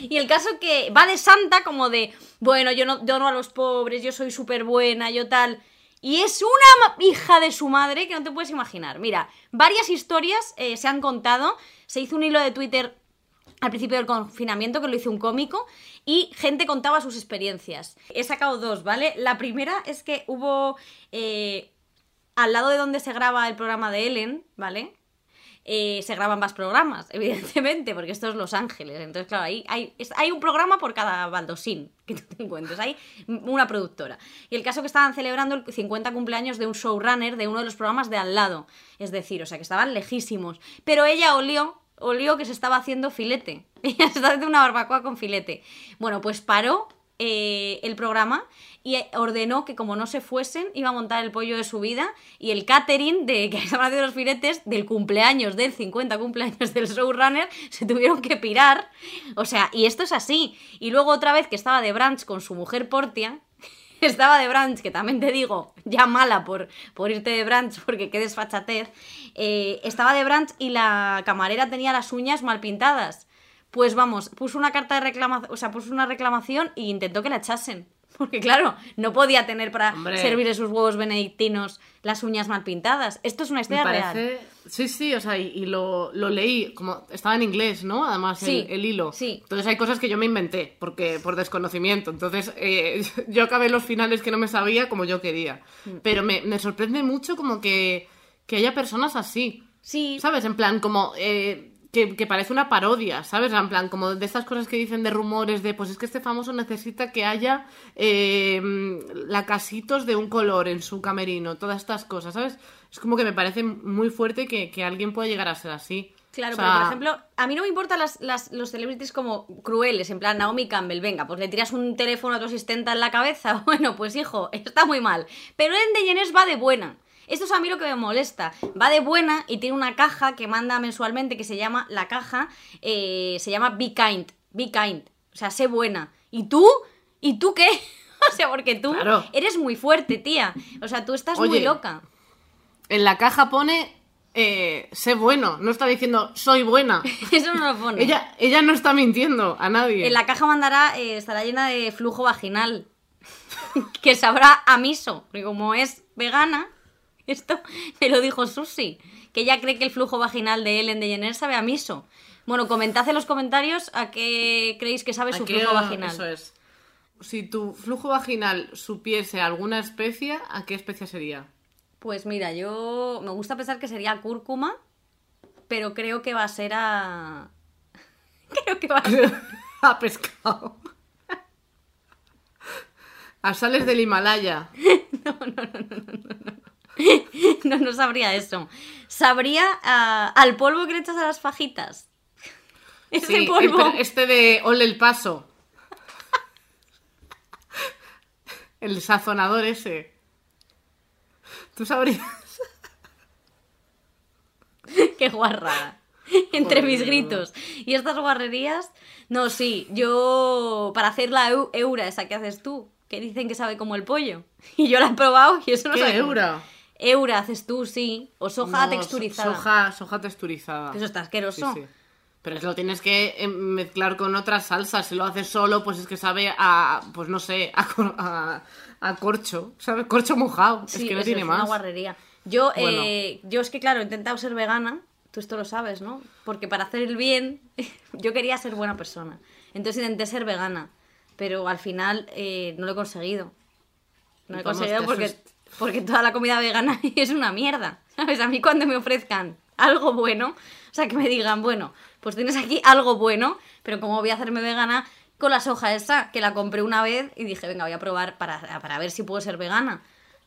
Speaker 1: Y el caso que va de santa como de, bueno, yo no dono a los pobres, yo soy súper buena, yo tal. Y es una hija de su madre que no te puedes imaginar. Mira, varias historias eh, se han contado. Se hizo un hilo de Twitter al principio del confinamiento que lo hizo un cómico y gente contaba sus experiencias. He sacado dos, ¿vale? La primera es que hubo eh, al lado de donde se graba el programa de Ellen, ¿vale? Eh, se graban más programas, evidentemente, porque esto es Los Ángeles. Entonces, claro, ahí hay, hay un programa por cada baldosín que tú te encuentres. Hay una productora. Y el caso que estaban celebrando el 50 cumpleaños de un showrunner de uno de los programas de al lado. Es decir, o sea, que estaban lejísimos. Pero ella olió, olió que se estaba haciendo filete. Se estaba haciendo una barbacoa con filete. Bueno, pues paró eh, el programa y eh, ordenó que como no se fuesen, iba a montar el pollo de su vida y el catering de que estaban haciendo los filetes del cumpleaños, del 50 cumpleaños del showrunner, se tuvieron que pirar. O sea, y esto es así. Y luego otra vez que estaba de brunch con su mujer Portia, estaba de brunch, que también te digo, ya mala por, por irte de brunch porque qué desfachatez, eh, estaba de brunch y la camarera tenía las uñas mal pintadas. Pues vamos, puso una carta de reclamación, o sea, puso una reclamación e intentó que la echasen. Porque claro, no podía tener para
Speaker 2: Hombre.
Speaker 1: servir sus huevos benedictinos las uñas mal pintadas. Esto es una
Speaker 2: Me
Speaker 1: historia real.
Speaker 2: Sí, sí, o sea, y, y lo, lo leí, como estaba en inglés, ¿no? Además,
Speaker 1: Sí,
Speaker 2: el, el hilo.
Speaker 1: sí.
Speaker 2: Entonces hay cosas que yo me inventé, porque por desconocimiento. Entonces eh, yo acabé los finales que no me sabía como yo quería.
Speaker 1: Mm.
Speaker 2: Pero me, me sorprende mucho como que, que haya personas así.
Speaker 1: Sí,
Speaker 2: ¿Sabes? En plan, como. eh, que, que parece una parodia, ¿sabes? En plan, como de estas cosas que dicen de rumores de, pues es que este famoso necesita que haya eh, lacasitos de un color en su camerino, todas estas cosas, ¿sabes? Es como que me parece muy fuerte que, que alguien pueda llegar a ser así.
Speaker 1: Claro,
Speaker 2: O sea,
Speaker 1: pero por ejemplo, a mí no me importan las, las- los celebrities como crueles, en plan Naomi Campbell, venga, pues le tiras un teléfono a tu asistenta en la cabeza, bueno, pues hijo, está muy mal. Pero Ellen DeGeneres va de buena. Esto es a mí lo que me molesta. Va de buena y tiene una caja que manda mensualmente que se llama, la caja, eh, se llama Be Kind, Be Kind, o sea, sé buena. ¿Y tú? ¿Y tú qué? O sea, porque tú
Speaker 2: Claro.
Speaker 1: eres muy fuerte, tía. O sea, tú estás muy loca.
Speaker 2: En la caja pone, eh, sé bueno, no está diciendo, soy buena.
Speaker 1: Eso no lo pone.
Speaker 2: ella, ella no está mintiendo a nadie.
Speaker 1: En la caja mandará, eh, estará llena de flujo vaginal. que sabrá a miso. Porque como es vegana, esto me lo dijo Susi. Que ella cree que el flujo vaginal de Ellen DeGeneres sabe a miso. Bueno, comentad en los comentarios a qué creéis que sabe
Speaker 2: ¿A
Speaker 1: su
Speaker 2: qué-
Speaker 1: flujo vaginal.
Speaker 2: Eso es. Si tu flujo vaginal supiese alguna especia, ¿a qué especia sería?
Speaker 1: Pues mira, yo me gusta pensar que sería cúrcuma, pero creo que va a ser a... creo que va a ser...
Speaker 2: a pescado. A sales del Himalaya.
Speaker 1: no, no sabría eso. Sabría ah, al polvo que le echas a las fajitas. Ese
Speaker 2: Sí,
Speaker 1: polvo...
Speaker 2: pero este de Ole el Paso. El sazonador ese. ¿Tú sabrías?
Speaker 1: Qué guarrada. Entre mis gritos y estas guarrerías. No, sí, yo para hacer la eu- eura esa que haces tú, que dicen que sabe como el pollo. Y yo la he probado y eso no
Speaker 2: ¿Qué
Speaker 1: sabe. como-
Speaker 2: eura?
Speaker 1: Haces tú, sí. O soja
Speaker 2: No,
Speaker 1: texturizada.
Speaker 2: Soja, soja texturizada.
Speaker 1: Eso está asqueroso.
Speaker 2: Sí, sí. Pero es lo tienes que eh, mezclar con otras salsas. Si lo haces solo, pues es que sabe a, pues no sé, a, a, a corcho. ¿Sabes? Corcho mojado.
Speaker 1: Sí,
Speaker 2: es que no tiene
Speaker 1: es
Speaker 2: más.
Speaker 1: una guarrería. Yo,
Speaker 2: Bueno.
Speaker 1: eh, yo es que, claro, he intentado ser vegana. Tú esto lo sabes, ¿no? Porque para hacer el bien, yo quería ser buena persona. Entonces intenté ser vegana. Pero al final eh, no lo he conseguido. No he
Speaker 2: Vamos,
Speaker 1: conseguido
Speaker 2: que
Speaker 1: porque, porque toda la comida vegana es una mierda. ¿Sabes? A mí cuando me ofrezcan algo bueno, o sea, que me digan, bueno, pues tienes aquí algo bueno, pero como voy a hacerme vegana con la soja esa, que la compré una vez y dije, venga, voy a probar para, para ver si puedo ser vegana.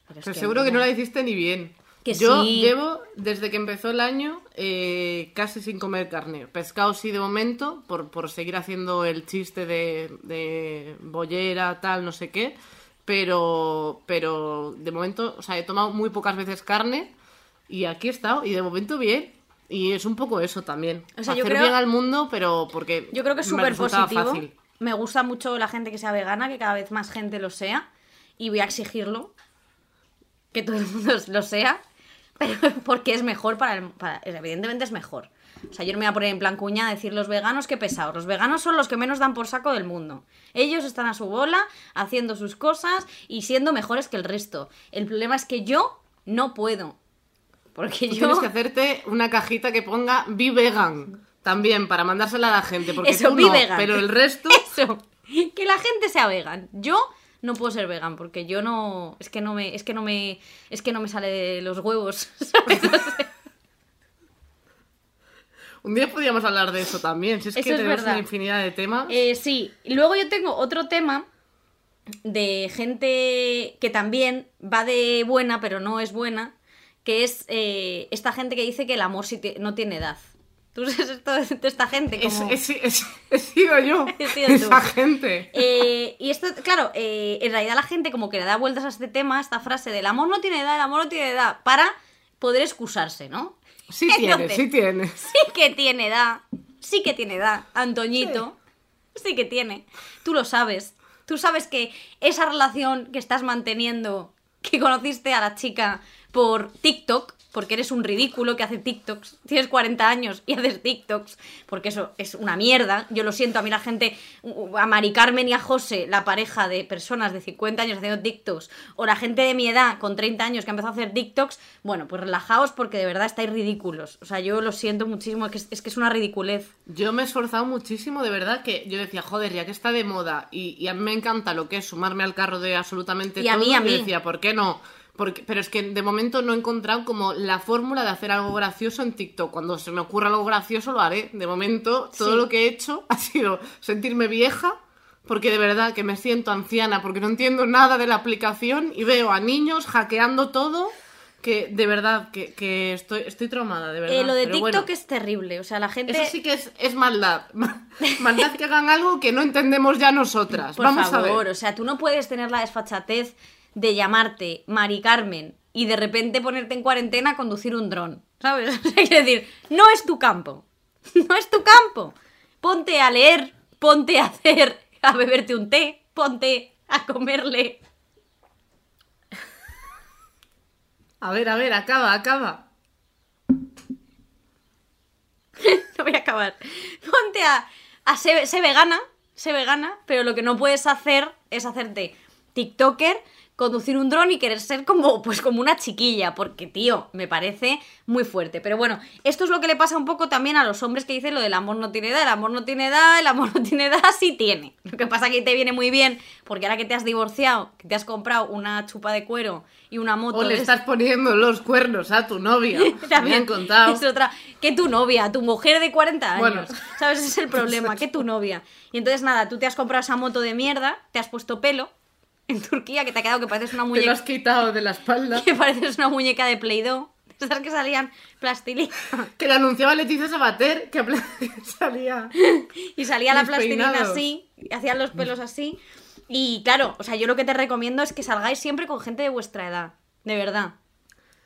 Speaker 1: Pero
Speaker 2: Pero
Speaker 1: que
Speaker 2: seguro que no la hiciste ni bien.
Speaker 1: Que
Speaker 2: Yo
Speaker 1: sí.
Speaker 2: llevo, desde que empezó el año, eh, casi sin comer carne. Pescado sí de momento, por, por seguir haciendo el chiste de, de bollera, tal, no sé qué. Pero, pero de momento, o sea, he tomado muy pocas veces carne y aquí he estado. Y de momento bien. Y es un poco eso también.
Speaker 1: O sea, yo
Speaker 2: Hacer
Speaker 1: creo-
Speaker 2: bien al mundo, pero porque.
Speaker 1: Yo creo que es súper positivo.
Speaker 2: fácil.
Speaker 1: Me gusta mucho la gente que sea vegana, que cada vez más gente lo sea. Y voy a exigirlo. Que todo el mundo lo sea. Pero porque es mejor para el. para- evidentemente es mejor. O sea, yo no me voy a poner en plan cuña a decir los veganos que pesados. Los veganos son los que menos dan por saco del mundo. Ellos están a su bola, haciendo sus cosas y siendo mejores que el resto. El problema es que yo no puedo. Porque
Speaker 2: Tú
Speaker 1: yo.
Speaker 2: Tienes que hacerte una cajita que ponga Be Vegan. También, para mandársela a la gente. Porque
Speaker 1: Eso,
Speaker 2: tú
Speaker 1: be
Speaker 2: no,
Speaker 1: vegan.
Speaker 2: pero el resto.
Speaker 1: Eso, que la gente sea vegan. Yo no puedo ser vegan porque yo no es que no me es que no me es que no me sale de los huevos, ¿sabes? O sea,
Speaker 2: Un día podríamos hablar de eso también. Si es
Speaker 1: Eso
Speaker 2: que
Speaker 1: es
Speaker 2: tenemos
Speaker 1: verdad.
Speaker 2: una infinidad de temas.
Speaker 1: eh, sí, luego yo tengo otro tema de gente que también va de buena, pero no es buena, que es eh, esta gente que dice que el amor no tiene edad. ¿Tú sabes esto de esta gente?
Speaker 2: Es-
Speaker 1: Como...
Speaker 2: es- es- he sido yo.
Speaker 1: He sido tú.
Speaker 2: esa gente.
Speaker 1: Eh, y esto, claro, eh, en realidad la gente como que le da vueltas a este tema, a esta frase del amor no tiene edad, el amor no tiene edad, para poder excusarse, ¿no?
Speaker 2: Sí tiene, sí tiene.
Speaker 1: Sí que tiene edad, sí que tiene edad, Antoñito, sí. que tiene. Tú lo sabes, tú sabes que esa relación que estás manteniendo, que conociste a la chica por TikTok, porque eres un ridículo que hace TikToks, tienes 40 años y haces TikToks, porque eso es una mierda. Yo lo siento, a mí la gente, a Mari Carmen y a José, la pareja de personas de 50 años haciendo TikToks, o la gente de mi edad con 30 años que ha empezado a hacer TikToks, bueno, pues relajaos porque de verdad estáis ridículos. O sea, yo lo siento muchísimo, es que es, es que es una ridiculez.
Speaker 2: Yo me he esforzado muchísimo, de verdad, que yo decía, joder, ya que está de moda y, y a mí me encanta lo que es sumarme al carro de absolutamente
Speaker 1: Y a
Speaker 2: todo,
Speaker 1: mí, a
Speaker 2: yo
Speaker 1: mí.
Speaker 2: decía, ¿por qué no? Porque, pero es que de momento no he encontrado como la fórmula de hacer algo gracioso en TikTok. Cuando se me ocurra algo gracioso lo haré. De momento todo
Speaker 1: Sí.
Speaker 2: lo que he hecho ha sido sentirme vieja, porque de verdad que me siento anciana, porque no entiendo nada de la aplicación y veo a niños hackeando todo, que de verdad que, que estoy, estoy traumada, de verdad.
Speaker 1: Eh, lo de
Speaker 2: Pero
Speaker 1: TikTok
Speaker 2: bueno.
Speaker 1: es terrible, o sea, la gente...
Speaker 2: Eso sí que es, es maldad. Maldad que hagan algo que no entendemos ya nosotras.
Speaker 1: Por
Speaker 2: Vamos
Speaker 1: favor,
Speaker 2: a ver.
Speaker 1: o sea, tú no puedes tener la desfachatez de llamarte Mari Carmen y de repente ponerte en cuarentena a conducir un dron, ¿sabes? Quiero decir, no es tu campo, no es tu campo. Ponte a leer, ponte a hacer, a beberte un té, ponte a comerle.
Speaker 2: A ver, a ver, acaba, acaba.
Speaker 1: No voy a acabar. Ponte a, a ser, ser vegana, ser vegana, pero lo que no puedes hacer es hacerte TikToker, conducir un dron y querer ser como, pues como una chiquilla, porque tío, me parece muy fuerte. Pero bueno, esto es lo que le pasa un poco también a los hombres que dicen lo del amor no tiene edad, el amor no tiene edad, el amor no tiene edad, sí tiene. Lo que pasa que te viene muy bien, porque ahora que te has divorciado, que te has comprado una chupa de cuero y una moto...
Speaker 2: O le estás poniendo los cuernos a tu novia. Me
Speaker 1: también
Speaker 2: han contado.
Speaker 1: es otra. Que tu novia, tu mujer de 40 años.
Speaker 2: Bueno.
Speaker 1: ¿Sabes? Ese es el problema, que tu novia. Y entonces nada, tú te has comprado esa moto de mierda, te has puesto pelo en Turquía, que te ha quedado que pareces una
Speaker 2: Te lo
Speaker 1: muñeca.
Speaker 2: has quitado de la espalda.
Speaker 1: Que pareces una muñeca de Play-Doh. Esas que salían plastilina.
Speaker 2: Que le anunciaba Leticia Sabater que salía.
Speaker 1: Y salía la plastilina así, y hacían los pelos así. Y claro, o sea, yo lo que te recomiendo es que salgáis siempre con gente de vuestra edad. De verdad.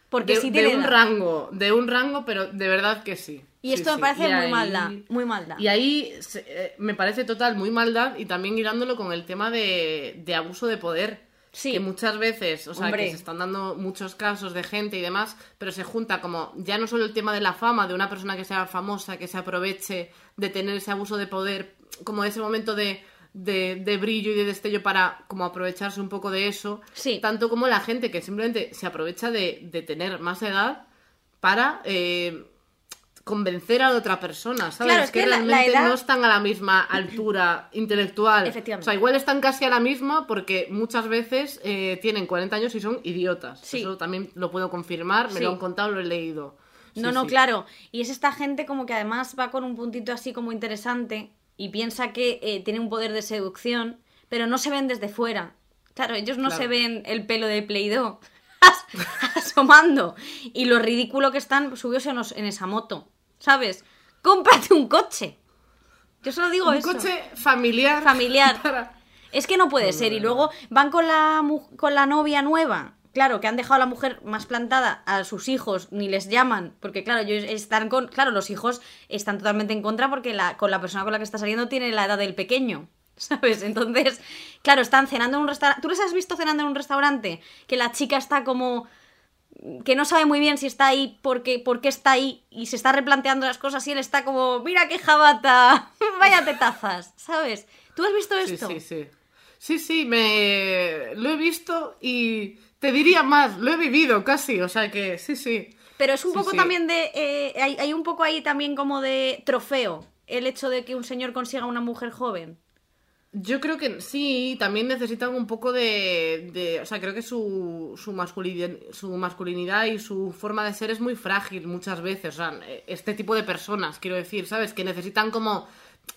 Speaker 1: Porque
Speaker 2: De,
Speaker 1: sí
Speaker 2: de
Speaker 1: tiene
Speaker 2: un
Speaker 1: edad.
Speaker 2: rango, de un rango, pero de verdad que sí.
Speaker 1: Y
Speaker 2: Sí,
Speaker 1: esto me parece muy
Speaker 2: ahí-
Speaker 1: maldad. Muy maldad.
Speaker 2: Y ahí se- eh, me parece total muy maldad y también hilándolo con el tema de, de abuso de poder.
Speaker 1: Sí.
Speaker 2: Que muchas veces, o sea,
Speaker 1: Hombre.
Speaker 2: que se están dando muchos casos de gente y demás, pero se junta como ya no solo el tema de la fama, de una persona que sea famosa, que se aproveche de tener ese abuso de poder, como ese momento de, de, de brillo y de destello para como aprovecharse un poco de eso,
Speaker 1: Sí.
Speaker 2: tanto como la gente que simplemente se aprovecha de, de tener más edad para eh, convencer a la otra persona, ¿sabes?
Speaker 1: Claro, es que la
Speaker 2: realmente
Speaker 1: edad-
Speaker 2: no están a la misma altura intelectual.
Speaker 1: Efectivamente.
Speaker 2: O sea, igual están casi a la misma porque muchas veces eh, tienen 40 años y son idiotas.
Speaker 1: Sí.
Speaker 2: Eso también lo puedo confirmar, me
Speaker 1: Sí.
Speaker 2: lo han contado, lo he leído.
Speaker 1: No,
Speaker 2: Sí,
Speaker 1: no, claro. Y es esta gente como que además va con un puntito así como interesante y piensa que eh, tiene un poder de seducción, pero no se ven desde fuera. Claro, ellos no
Speaker 2: Claro.
Speaker 1: se ven el pelo de Play-Doh as- asomando y lo ridículo que están subidos en, los- en esa moto, ¿sabes? Cómprate un coche. Yo solo digo
Speaker 2: Un
Speaker 1: eso.
Speaker 2: coche familiar.
Speaker 1: Familiar.
Speaker 2: para-
Speaker 1: Es que no puede ser. Y luego van con la, con la novia nueva. claro, que han dejado a la mujer más plantada, a sus hijos ni les llaman, porque claro, ellos están con, claro, los hijos están totalmente en contra porque la, con la persona con la que está saliendo tiene la edad del pequeño. ¿Sabes? Entonces, claro, están cenando en un restaurante. ¿Tú les has visto cenando en un restaurante? Que la chica está como que no sabe muy bien si está ahí porque, por qué está ahí y se está replanteando las cosas y él está como, mira qué jabata, vaya tetazas, ¿sabes? ¿Tú has visto esto?
Speaker 2: Sí, sí, sí. Sí, sí, me lo he visto y te diría más, lo he vivido casi, o sea que sí, sí.
Speaker 1: Pero es un
Speaker 2: Sí,
Speaker 1: poco
Speaker 2: sí.
Speaker 1: también de... eh, hay, hay un poco ahí también como de trofeo el hecho de que un señor consiga una mujer joven.
Speaker 2: Yo creo que sí, también necesitan un poco de, de- o sea, creo que su, su, masculinidad, su masculinidad y su forma de ser es muy frágil muchas veces, o sea, este tipo de personas, quiero decir, ¿sabes? Que necesitan como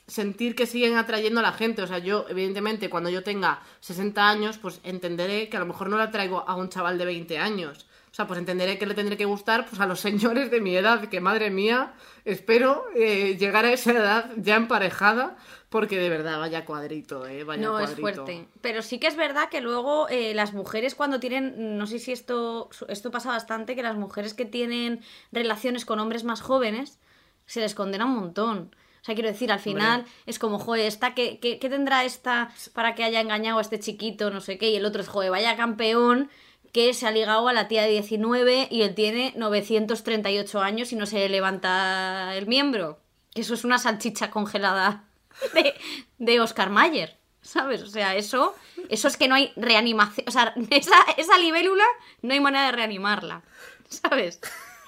Speaker 2: sentir que siguen atrayendo a la gente, o sea, yo, evidentemente, cuando yo tenga 60 años, pues entenderé que a lo mejor no la traigo a un chaval de 20 años. O sea, pues entenderé que le tendré que gustar pues a los señores de mi edad, que madre mía, espero eh, llegar a esa edad ya emparejada, porque de verdad, vaya cuadrito, eh, vaya
Speaker 1: no,
Speaker 2: cuadrito.
Speaker 1: es fuerte. Pero sí que es verdad que luego eh, las mujeres cuando tienen, no sé si esto, esto pasa bastante, que las mujeres que tienen relaciones con hombres más jóvenes se les condena un montón. O sea, quiero decir, al final es como, joder, esta, ¿qué, qué, qué tendrá esta para que haya engañado a este chiquito, no sé qué? Y el otro es, joder, vaya campeón que se ha ligado a la tía de 19 y él tiene 938 años y no se le levanta el miembro. Que eso es una salchicha congelada de, de Oscar Mayer, ¿sabes? O sea, eso, eso es que no hay reanimación. O sea, esa, esa libélula no hay manera de reanimarla, ¿sabes?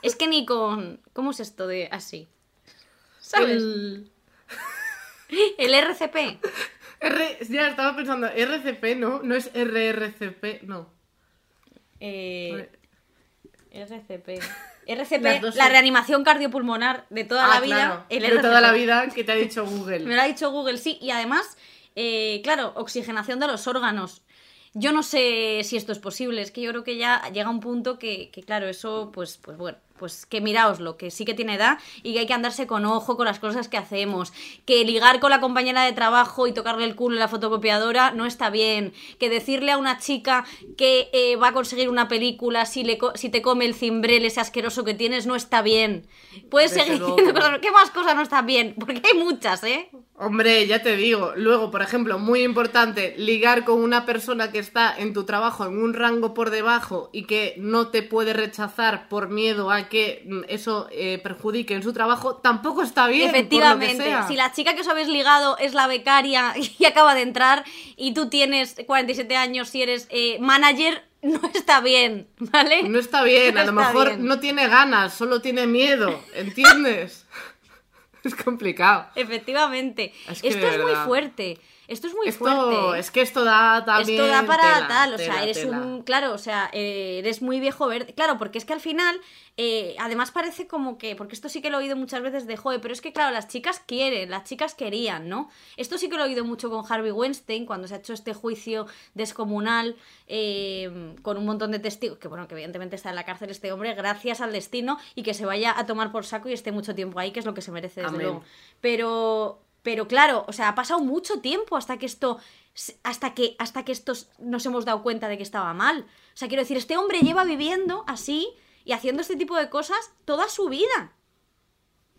Speaker 1: Es que ni con. ¿Cómo es esto de así? ¿Sabes? El,
Speaker 2: El-
Speaker 1: RCP.
Speaker 2: R, ya estaba pensando, RCP, ¿no? No es RRCP, no.
Speaker 1: Eh, RCP. RCP,
Speaker 2: dos
Speaker 1: la reanimación cardiopulmonar de toda
Speaker 2: Ah,
Speaker 1: la vida.
Speaker 2: claro,
Speaker 1: el
Speaker 2: de toda la vida que te ha dicho Google.
Speaker 1: Me lo ha dicho Google, sí. Y además, eh, claro, oxigenación de los órganos. Yo no sé si esto es posible, es que yo creo que ya llega un punto que, que, claro, eso, pues, pues bueno, pues que miraoslo, que sí que tiene edad y que hay que andarse con ojo con las cosas que hacemos. Que ligar con la compañera de trabajo y tocarle el culo en la fotocopiadora no está bien. Que decirle a una chica que eh, va a conseguir una película si, le co- si te come el cimbrel ese asqueroso que tienes no está bien. Puedes
Speaker 2: Desde
Speaker 1: seguir
Speaker 2: luego
Speaker 1: diciendo cosas, ¿qué más cosas no están bien? Porque hay muchas, ¿eh?
Speaker 2: Hombre, ya te digo. Luego, por ejemplo, muy importante, ligar con una persona que está en tu trabajo en un rango por debajo y que no te puede rechazar por miedo a que mm, eso eh, perjudique en su trabajo, tampoco está bien. por lo que
Speaker 1: Efectivamente,
Speaker 2: sea.
Speaker 1: si la chica que os habéis ligado es la becaria y acaba de entrar y tú tienes 47 años y eres eh, manager, no está bien, ¿vale?
Speaker 2: No está bien,
Speaker 1: No
Speaker 2: a lo mejor
Speaker 1: bien.
Speaker 2: no tiene ganas, solo tiene miedo, ¿entiendes? es complicado.
Speaker 1: Efectivamente.
Speaker 2: Es que
Speaker 1: esto es muy fuerte. Esto es muy
Speaker 2: Esto,
Speaker 1: fuerte.
Speaker 2: es que esto da también.
Speaker 1: Esto da para
Speaker 2: tela,
Speaker 1: tal, o
Speaker 2: tela,
Speaker 1: sea, eres
Speaker 2: tela.
Speaker 1: un. Claro, o sea, eh, eres muy viejo verde. Claro, porque es que al final, eh, además parece como que. Porque esto sí que lo he oído muchas veces de joder, pero es que, claro, las chicas quieren, las chicas querían, ¿no? Esto sí que lo he oído mucho con Harvey Weinstein, cuando se ha hecho este juicio descomunal eh, con un montón de testigos. Que bueno, que evidentemente está en la cárcel este hombre, gracias al destino, y que se vaya a tomar por saco y esté mucho tiempo ahí, que es lo que se merece, desde
Speaker 2: Amén.
Speaker 1: luego. Pero. Pero claro, o sea, ha pasado mucho tiempo hasta que esto. Hasta que, hasta que estos nos hemos dado cuenta de que estaba mal. O sea, quiero decir, este hombre lleva viviendo así y haciendo este tipo de cosas toda su vida.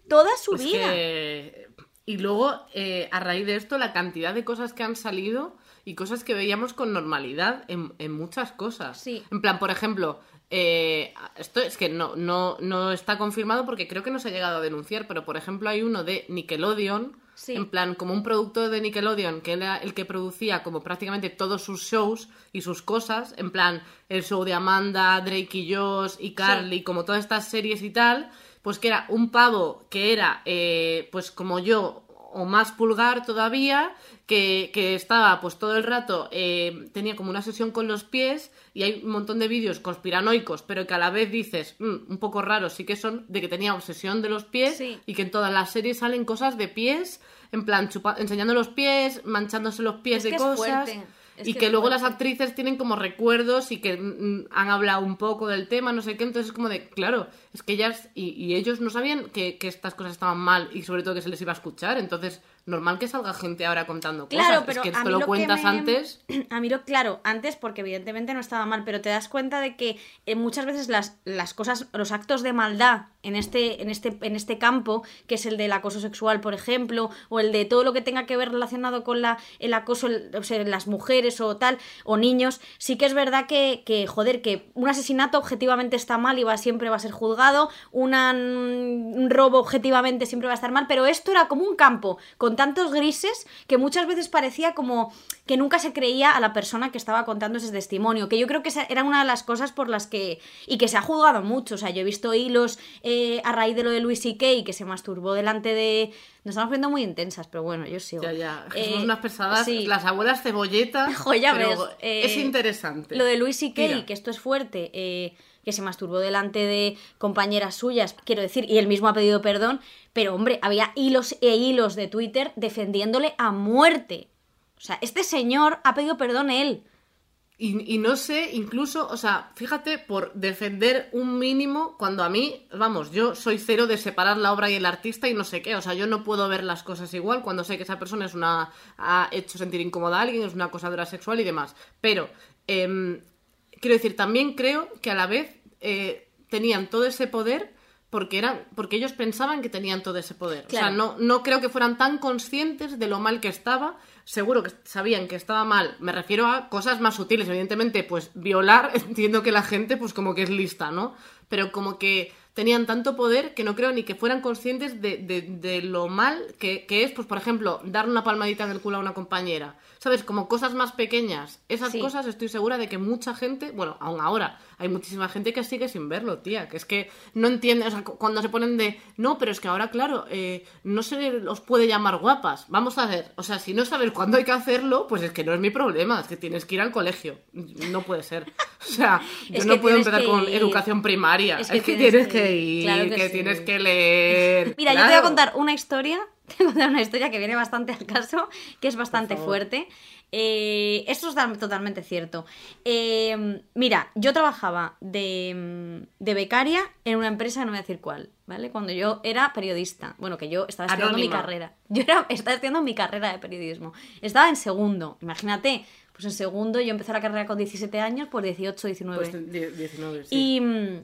Speaker 1: Toda su
Speaker 2: Es
Speaker 1: vida.
Speaker 2: que- Y luego, eh, a raíz de esto, la cantidad de cosas que han salido y cosas que veíamos con normalidad en, en muchas cosas.
Speaker 1: Sí.
Speaker 2: En plan, por ejemplo, eh, esto es que no, no, no está confirmado porque creo que no se ha llegado a denunciar, pero por ejemplo hay uno de Nickelodeon,
Speaker 1: Sí.
Speaker 2: en plan, como un productor de Nickelodeon, que era el que producía como prácticamente todos sus shows y sus cosas, en plan, el show de Amanda, Drake y Josh y Carly, como todas estas series y tal, pues que era un pavo que era, eh, pues como yo, o más pulgar todavía, que, que estaba pues todo el rato, eh, tenía como una sesión con los pies y hay un montón de vídeos conspiranoicos, pero que a la vez dices, "Mm, un poco raros sí que son, de que tenía obsesión de los pies
Speaker 1: Sí.
Speaker 2: y que en todas las series salen cosas de pies, en plan chupa- enseñando los pies, manchándose los pies
Speaker 1: Es
Speaker 2: de
Speaker 1: que es
Speaker 2: cosas.
Speaker 1: fuerte, es
Speaker 2: y
Speaker 1: que
Speaker 2: luego las actrices tienen como recuerdos y que mm, han hablado un poco del tema, no sé qué, entonces es como de, claro, es que ellas y, y ellos no sabían que, que estas cosas estaban mal y sobre todo que se les iba a escuchar, entonces normal que salga gente ahora contando cosas.
Speaker 1: Claro,
Speaker 2: es
Speaker 1: pero
Speaker 2: que esto lo cuentas
Speaker 1: me-
Speaker 2: antes.
Speaker 1: A mí lo, claro, antes porque evidentemente no estaba mal, pero te das cuenta de que eh, muchas veces las, las cosas, los actos de maldad en este, en, este, en este campo, que es el del acoso sexual, por ejemplo, o el de todo lo que tenga que ver relacionado con la, el acoso, el- o sea, las mujeres o tal, o niños, sí que es verdad que, que, joder, que un asesinato objetivamente está mal y va, siempre va a ser juzgado, una- un robo objetivamente siempre va a estar mal, pero esto era como un campo con tantos grises que muchas veces parecía como que nunca se creía a la persona que estaba contando ese testimonio, que yo creo que esa era una de las cosas por las que... y que se ha juzgado mucho, o sea, yo he visto hilos eh, a raíz de lo de Luis C.K. que se masturbó delante de... Nos estamos viendo muy intensas, pero bueno, yo sigo.
Speaker 2: Ya, ya.
Speaker 1: Eh,
Speaker 2: Somos unas pesadas.
Speaker 1: sí.
Speaker 2: Las abuelas cebolletas.
Speaker 1: Jo, ya
Speaker 2: pero
Speaker 1: ves, eh,
Speaker 2: es interesante.
Speaker 1: Lo de Luis y Kay,
Speaker 2: Tira.
Speaker 1: que esto es fuerte, eh, que se masturbó delante de compañeras suyas, quiero decir, y él mismo ha pedido perdón, pero hombre, había hilos e hilos de Twitter defendiéndole a muerte. O sea, este señor ha pedido perdón él.
Speaker 2: Y, no sé, incluso, o sea, fíjate, por defender un mínimo, cuando a mí, vamos, yo soy cero de separar la obra y el artista y no sé qué, o sea, yo no puedo ver las cosas igual cuando sé que esa persona es una ha hecho sentir incómoda a alguien, es una acosadora sexual y demás. Pero, em, quiero decir, también creo que a la vez eh, tenían todo ese poder porque eran porque ellos pensaban que tenían todo ese poder.
Speaker 1: Claro.
Speaker 2: O sea, no, no creo que fueran tan conscientes de lo mal que estaba. Seguro que sabían que estaba mal. Me refiero a cosas más sutiles. Evidentemente, pues violar, entiendo que la gente pues como que es lista, ¿no? Pero como que tenían tanto poder que no creo ni que fueran conscientes de, de- de lo mal que, que es, pues por ejemplo, dar una palmadita en el culo a una compañera. ¿Sabes? Como cosas más pequeñas. Esas
Speaker 1: Sí.
Speaker 2: cosas estoy segura de que mucha gente, bueno, aún ahora, hay muchísima gente que sigue sin verlo, tía. Que es que no entiende, o sea, cu- cuando se ponen de, no, pero es que ahora, claro, eh, no se os puede llamar guapas. Vamos a ver, o sea, si no sabes cuándo hay que hacerlo, pues es que no es mi problema, es que tienes que ir al colegio. No puede ser. O sea, yo no puedo empezar con
Speaker 1: ir.
Speaker 2: educación primaria.
Speaker 1: Es
Speaker 2: Es
Speaker 1: que tienes
Speaker 2: tienes
Speaker 1: que
Speaker 2: que
Speaker 1: ir. Claro que
Speaker 2: que
Speaker 1: sí.
Speaker 2: tienes que leer.
Speaker 1: Mira, yo te voy a contar una historia, te contar una historia que viene bastante al caso, que es bastante fuerte. Eh, esto es totalmente cierto. Eh, mira, yo trabajaba de, de becaria en una empresa, no voy a decir cuál, ¿vale? Cuando yo era periodista. Bueno, que yo estaba estudiando mi
Speaker 2: Anónima.
Speaker 1: carrera. Yo era, estaba estudiando mi carrera de periodismo. Estaba en segundo, imagínate. Pues en segundo yo empecé la carrera con 17 años, pues 18, 19.
Speaker 2: Pues die- 19, sí.
Speaker 1: Y.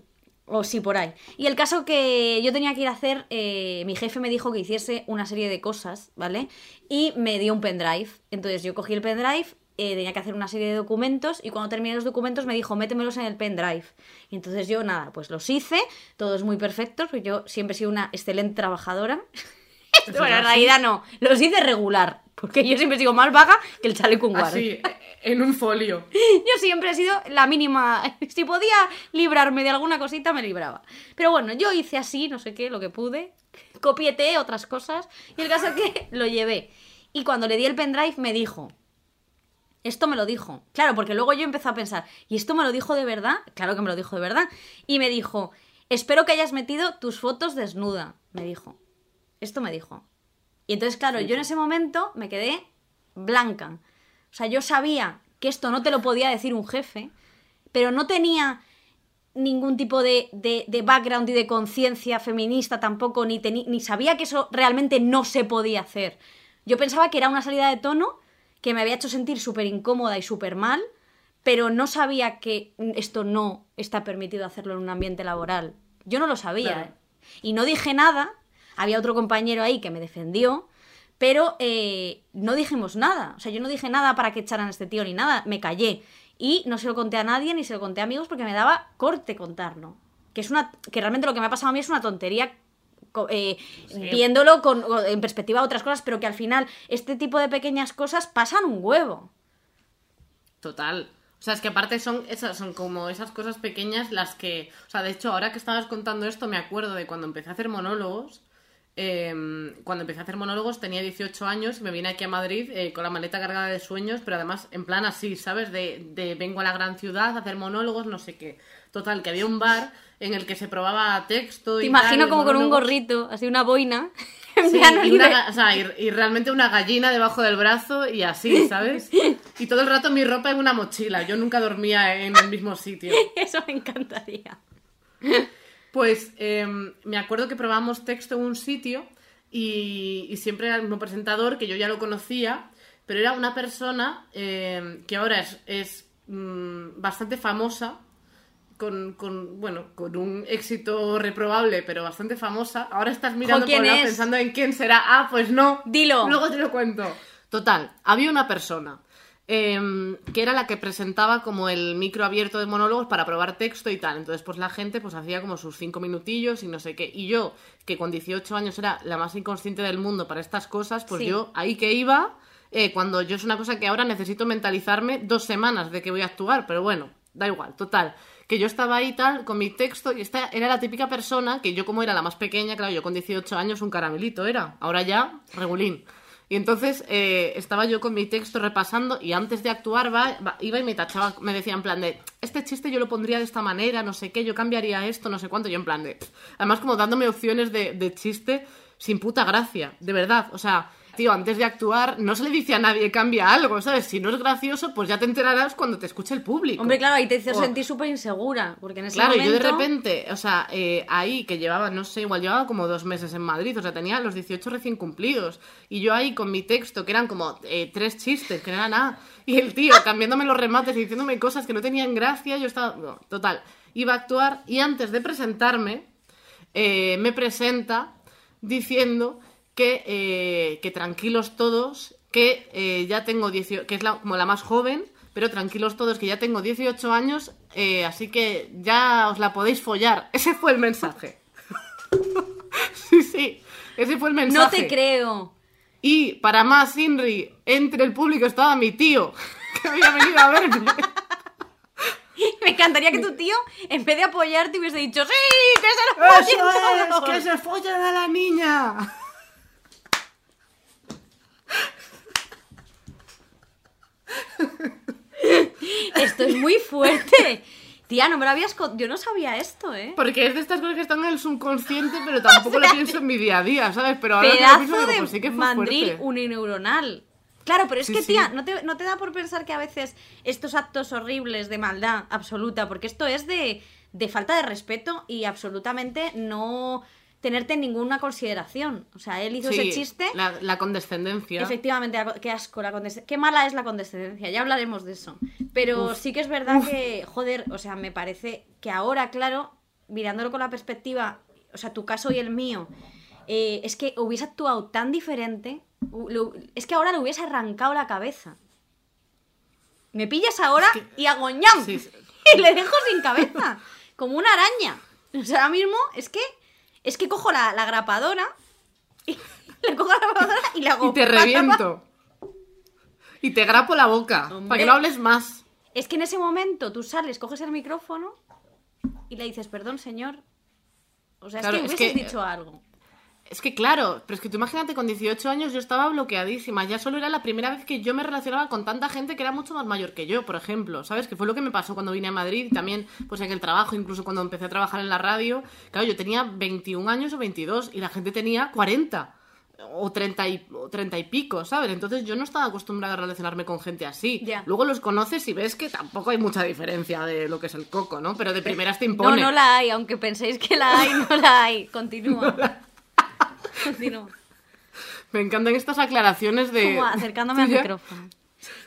Speaker 1: O sí, por ahí. Y el caso que yo tenía que ir a hacer, eh, mi jefe me dijo que hiciese una serie de cosas, ¿vale? Y me dio un pendrive. Entonces yo cogí el pendrive, eh, tenía que hacer una serie de documentos y cuando terminé los documentos me dijo, métemelos en el pendrive. Y entonces yo, nada, pues los hice, todos muy perfectos, porque yo siempre he sido una excelente trabajadora. bueno, en realidad no, los hice regular, porque yo siempre sigo más vaga que el chaleco un guarda.
Speaker 2: Así, en un folio.
Speaker 1: Yo siempre he sido la mínima. Si podía librarme de alguna cosita, me libraba. Pero bueno, yo hice así, no sé qué, lo que pude. Copieté otras cosas. Y el caso es que lo llevé. Y cuando le di el pendrive, me dijo. Esto me lo dijo. Claro, porque luego yo empecé a pensar, ¿y esto me lo dijo de verdad? Claro que me lo dijo de verdad. Y me dijo, espero que hayas metido tus fotos desnuda. Me dijo. Esto me dijo. Y entonces, claro, yo en ese momento me quedé blanca. O sea, yo sabía que esto no te lo podía decir un jefe, pero no tenía ningún tipo de, de- de background y de conciencia feminista tampoco, ni, teni- ni sabía que eso realmente no se podía hacer. Yo pensaba que era una salida de tono que me había hecho sentir súper incómoda y súper mal, pero no sabía que esto no está permitido hacerlo en un ambiente laboral. Yo no lo sabía.
Speaker 2: Claro.
Speaker 1: ¿eh? Y no dije nada, había otro compañero ahí que me defendió, pero eh, no dijimos nada. O sea, yo no dije nada para que echaran a este tío ni nada, me callé. Y no se lo conté a nadie ni se lo conté a amigos porque me daba corte contarlo. Que es una. que realmente lo que me ha pasado a mí es una tontería. eh, Viéndolo con, en perspectiva a otras cosas, pero que al final este tipo de pequeñas cosas pasan un huevo.
Speaker 2: Total. O sea, es que aparte son esas, son como esas cosas pequeñas las que. O sea, de hecho, ahora que estabas contando esto, me acuerdo de cuando empecé a hacer monólogos. Eh, cuando empecé a hacer monólogos tenía 18 años y me vine aquí a Madrid eh, con la maleta cargada de sueños, pero además en plan así, ¿sabes? De, de vengo a la gran ciudad a hacer monólogos, no sé qué. Total, que había un bar en el que se probaba texto
Speaker 1: Te
Speaker 2: y
Speaker 1: imagino
Speaker 2: tal,
Speaker 1: como con un gorrito, así una boina.
Speaker 2: Sí, y, una ga- o sea, y, y realmente una gallina debajo del brazo y así, ¿sabes? Y todo el rato mi ropa en una mochila. Yo nunca dormía en el mismo sitio.
Speaker 1: Eso me encantaría.
Speaker 2: Pues em, me acuerdo que probamos texto en un sitio y, y siempre era el mismo presentador que yo ya lo conocía, pero era una persona eh, que ahora es, es mm, bastante famosa, con, con, bueno, con un éxito reprobable, pero bastante famosa. Ahora estás mirando
Speaker 1: ¿quién
Speaker 2: por lado pensando en quién será. Ah, pues no.
Speaker 1: Dilo.
Speaker 2: Luego te lo cuento. Total, había una persona em, que era la que presentaba como el micro abierto de monólogos para probar texto y tal. Entonces, pues la gente pues hacía como sus cinco minutillos y no sé qué. Y yo, que con 18 años era la más inconsciente del mundo para estas cosas, pues
Speaker 1: Sí.
Speaker 2: yo ahí que iba, eh, cuando yo es una cosa que ahora necesito mentalizarme dos semanas de que voy a actuar, pero bueno, da igual, total. Que yo estaba ahí tal, con mi texto, y esta era la típica persona que yo como era la más pequeña, claro, yo con 18 años un caramelito era, ahora ya, regulín. Y entonces eh, estaba yo con mi texto repasando y antes de actuar iba y me tachaba, me decía en plan de, este chiste yo lo pondría de esta manera, no sé qué, yo cambiaría esto, no sé cuánto, yo en plan de... Además como dándome opciones de, de chiste sin puta gracia, de verdad, o sea, tío, antes de actuar no se le dice a nadie cambia algo, ¿sabes? Si no es gracioso, pues ya te enterarás cuando te escuche el público.
Speaker 1: Hombre, claro, ahí te hizo
Speaker 2: Oh.
Speaker 1: sentir súper insegura, porque en ese
Speaker 2: Claro,
Speaker 1: momento...
Speaker 2: yo de repente, o sea, eh, ahí que llevaba, no sé, igual llevaba como dos meses en Madrid, o sea, tenía los 18 recién cumplidos. Y yo ahí con mi texto, que eran como eh, tres chistes, que no era nada. Y el tío cambiándome los remates y diciéndome cosas que no tenían gracia, yo estaba. no, total, iba a actuar y antes de presentarme, eh, me presenta diciendo que, eh, que tranquilos todos, que eh, ya tengo 18, que es la- como la más joven, pero tranquilos todos, que ya tengo 18 años, eh, así que ya os la podéis follar. Ese fue el mensaje. sí, sí, ese fue el mensaje.
Speaker 1: No te creo.
Speaker 2: Y para más, Inri, entre el público estaba mi tío, que había venido a verme.
Speaker 1: Me encantaría que tu tío, en vez de apoyarte, hubiese dicho ¡Sí! ¡Que se lo follen
Speaker 2: ¡Eso es!
Speaker 1: todos".
Speaker 2: ¡Que se follen a la niña!
Speaker 1: Esto es muy fuerte. Tía, no me lo habías... Yo no sabía esto, ¿eh?
Speaker 2: Porque es de estas cosas que están en el subconsciente, pero tampoco lo pienso en mi día a día, ¿sabes? Pero ahora que lo
Speaker 1: Pedazo
Speaker 2: pienso, digo,
Speaker 1: de
Speaker 2: pues sí que fue
Speaker 1: mandril
Speaker 2: fuerte.
Speaker 1: unineuronal. Claro, pero es
Speaker 2: Sí,
Speaker 1: que,
Speaker 2: sí.
Speaker 1: tía, ¿no te, ¿no te da por pensar que a veces estos actos horribles de maldad absoluta, porque esto es de, de falta de respeto y absolutamente no tenerte en ninguna consideración. O sea, él hizo
Speaker 2: Sí,
Speaker 1: ese chiste.
Speaker 2: La, la condescendencia.
Speaker 1: Efectivamente, co- qué asco la condescendencia. Qué mala es la condescendencia, ya hablaremos de eso. Pero
Speaker 2: Uf.
Speaker 1: sí que es verdad que, joder, o sea, me parece que ahora, claro, mirándolo con la perspectiva, o sea, tu caso y el mío, eh, es que hubiese actuado tan diferente, lo- es que ahora le hubiese arrancado la cabeza. Me pillas ahora
Speaker 2: Es que-
Speaker 1: y hago ñam,
Speaker 2: Sí, sí.
Speaker 1: y le dejo sin cabeza, como una araña. O sea, ahora mismo es que, es que cojo la, la grapadora y le cojo la grapadora y le hago
Speaker 2: Y te reviento. Y te grapo la boca.
Speaker 1: Hombre.
Speaker 2: Para que no hables más.
Speaker 1: Es que en ese momento tú sales, coges el micrófono y le dices, perdón, señor. O sea,
Speaker 2: Claro,
Speaker 1: es que
Speaker 2: es
Speaker 1: hubieses
Speaker 2: que-
Speaker 1: dicho algo.
Speaker 2: Es que claro, pero es que tú imagínate, con 18 años yo estaba bloqueadísima. Ya solo era la primera vez que yo me relacionaba con tanta gente que era mucho más mayor que yo, por ejemplo. ¿Sabes? Que fue lo que me pasó cuando vine a Madrid y también, pues en el trabajo, incluso cuando empecé a trabajar en la radio. Claro, yo tenía 21 años o 22 y la gente tenía 40 o 30 y, o 30 y pico, ¿sabes? Entonces yo no estaba acostumbrada a relacionarme con gente así. Luego los conoces y ves que tampoco hay mucha diferencia de lo que es el coco, ¿no? Pero de primeras te
Speaker 1: No,
Speaker 2: impone.
Speaker 1: no la hay, aunque penséis que la hay, no la hay. Continúa.
Speaker 2: Me encantan estas aclaraciones de...
Speaker 1: Como acercándome al micrófono.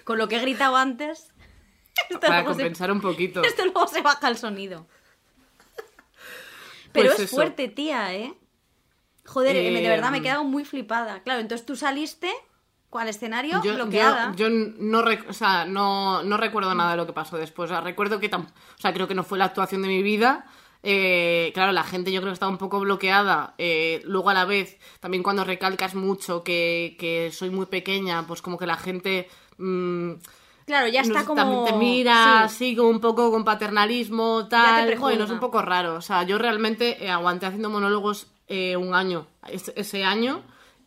Speaker 1: Con lo que he gritado antes.
Speaker 2: Para
Speaker 1: se-
Speaker 2: compensar un poquito.
Speaker 1: Esto luego se baja el sonido. Pero
Speaker 2: Pues
Speaker 1: es
Speaker 2: eso.
Speaker 1: fuerte, tía, ¿eh? Joder, eh, de verdad me he
Speaker 2: Em.
Speaker 1: quedado muy flipada. Claro, entonces tú saliste con el escenario
Speaker 2: Yo,
Speaker 1: bloqueada.
Speaker 2: yo, yo no, o sea, no, no recuerdo nada de lo que pasó después. O sea, recuerdo que tam- o sea, creo que no fue la actuación de mi vida. Eh, claro, la gente yo creo que estaba un poco bloqueada. Eh, luego a la vez, también cuando recalcas mucho que, que soy muy pequeña, pues como que la gente... mm,
Speaker 1: Claro, ya está como.
Speaker 2: te mira
Speaker 1: Sí.
Speaker 2: así como un poco con paternalismo,
Speaker 1: te
Speaker 2: tal. bueno, es un poco raro. O sea, yo realmente eh, aguanté haciendo monólogos eh, un año, ese año,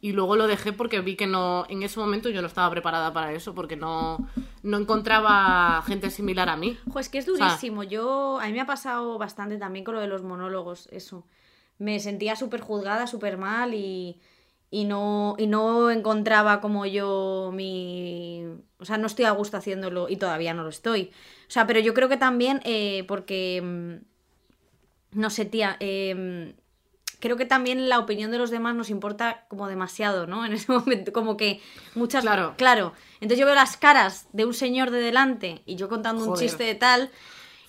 Speaker 2: y luego lo dejé porque vi que no, en ese momento yo no estaba preparada para eso, porque no, no encontraba gente similar a mí.
Speaker 1: Jo, es que es
Speaker 2: O sea,
Speaker 1: durísimo. Yo, a mí me ha pasado bastante también con lo de los monólogos, eso. Me sentía súper juzgada, súper mal y, y, no, y no encontraba como yo mi... O sea, no estoy a gusto haciéndolo y todavía no lo estoy. O sea, pero yo creo que también eh, porque... mm, No sé, tía, eh, creo que también la opinión de los demás nos importa como demasiado, ¿no? En ese momento, como que muchas...
Speaker 2: Claro.
Speaker 1: Claro. Entonces yo veo las caras de un señor de delante y yo contando un chiste de tal,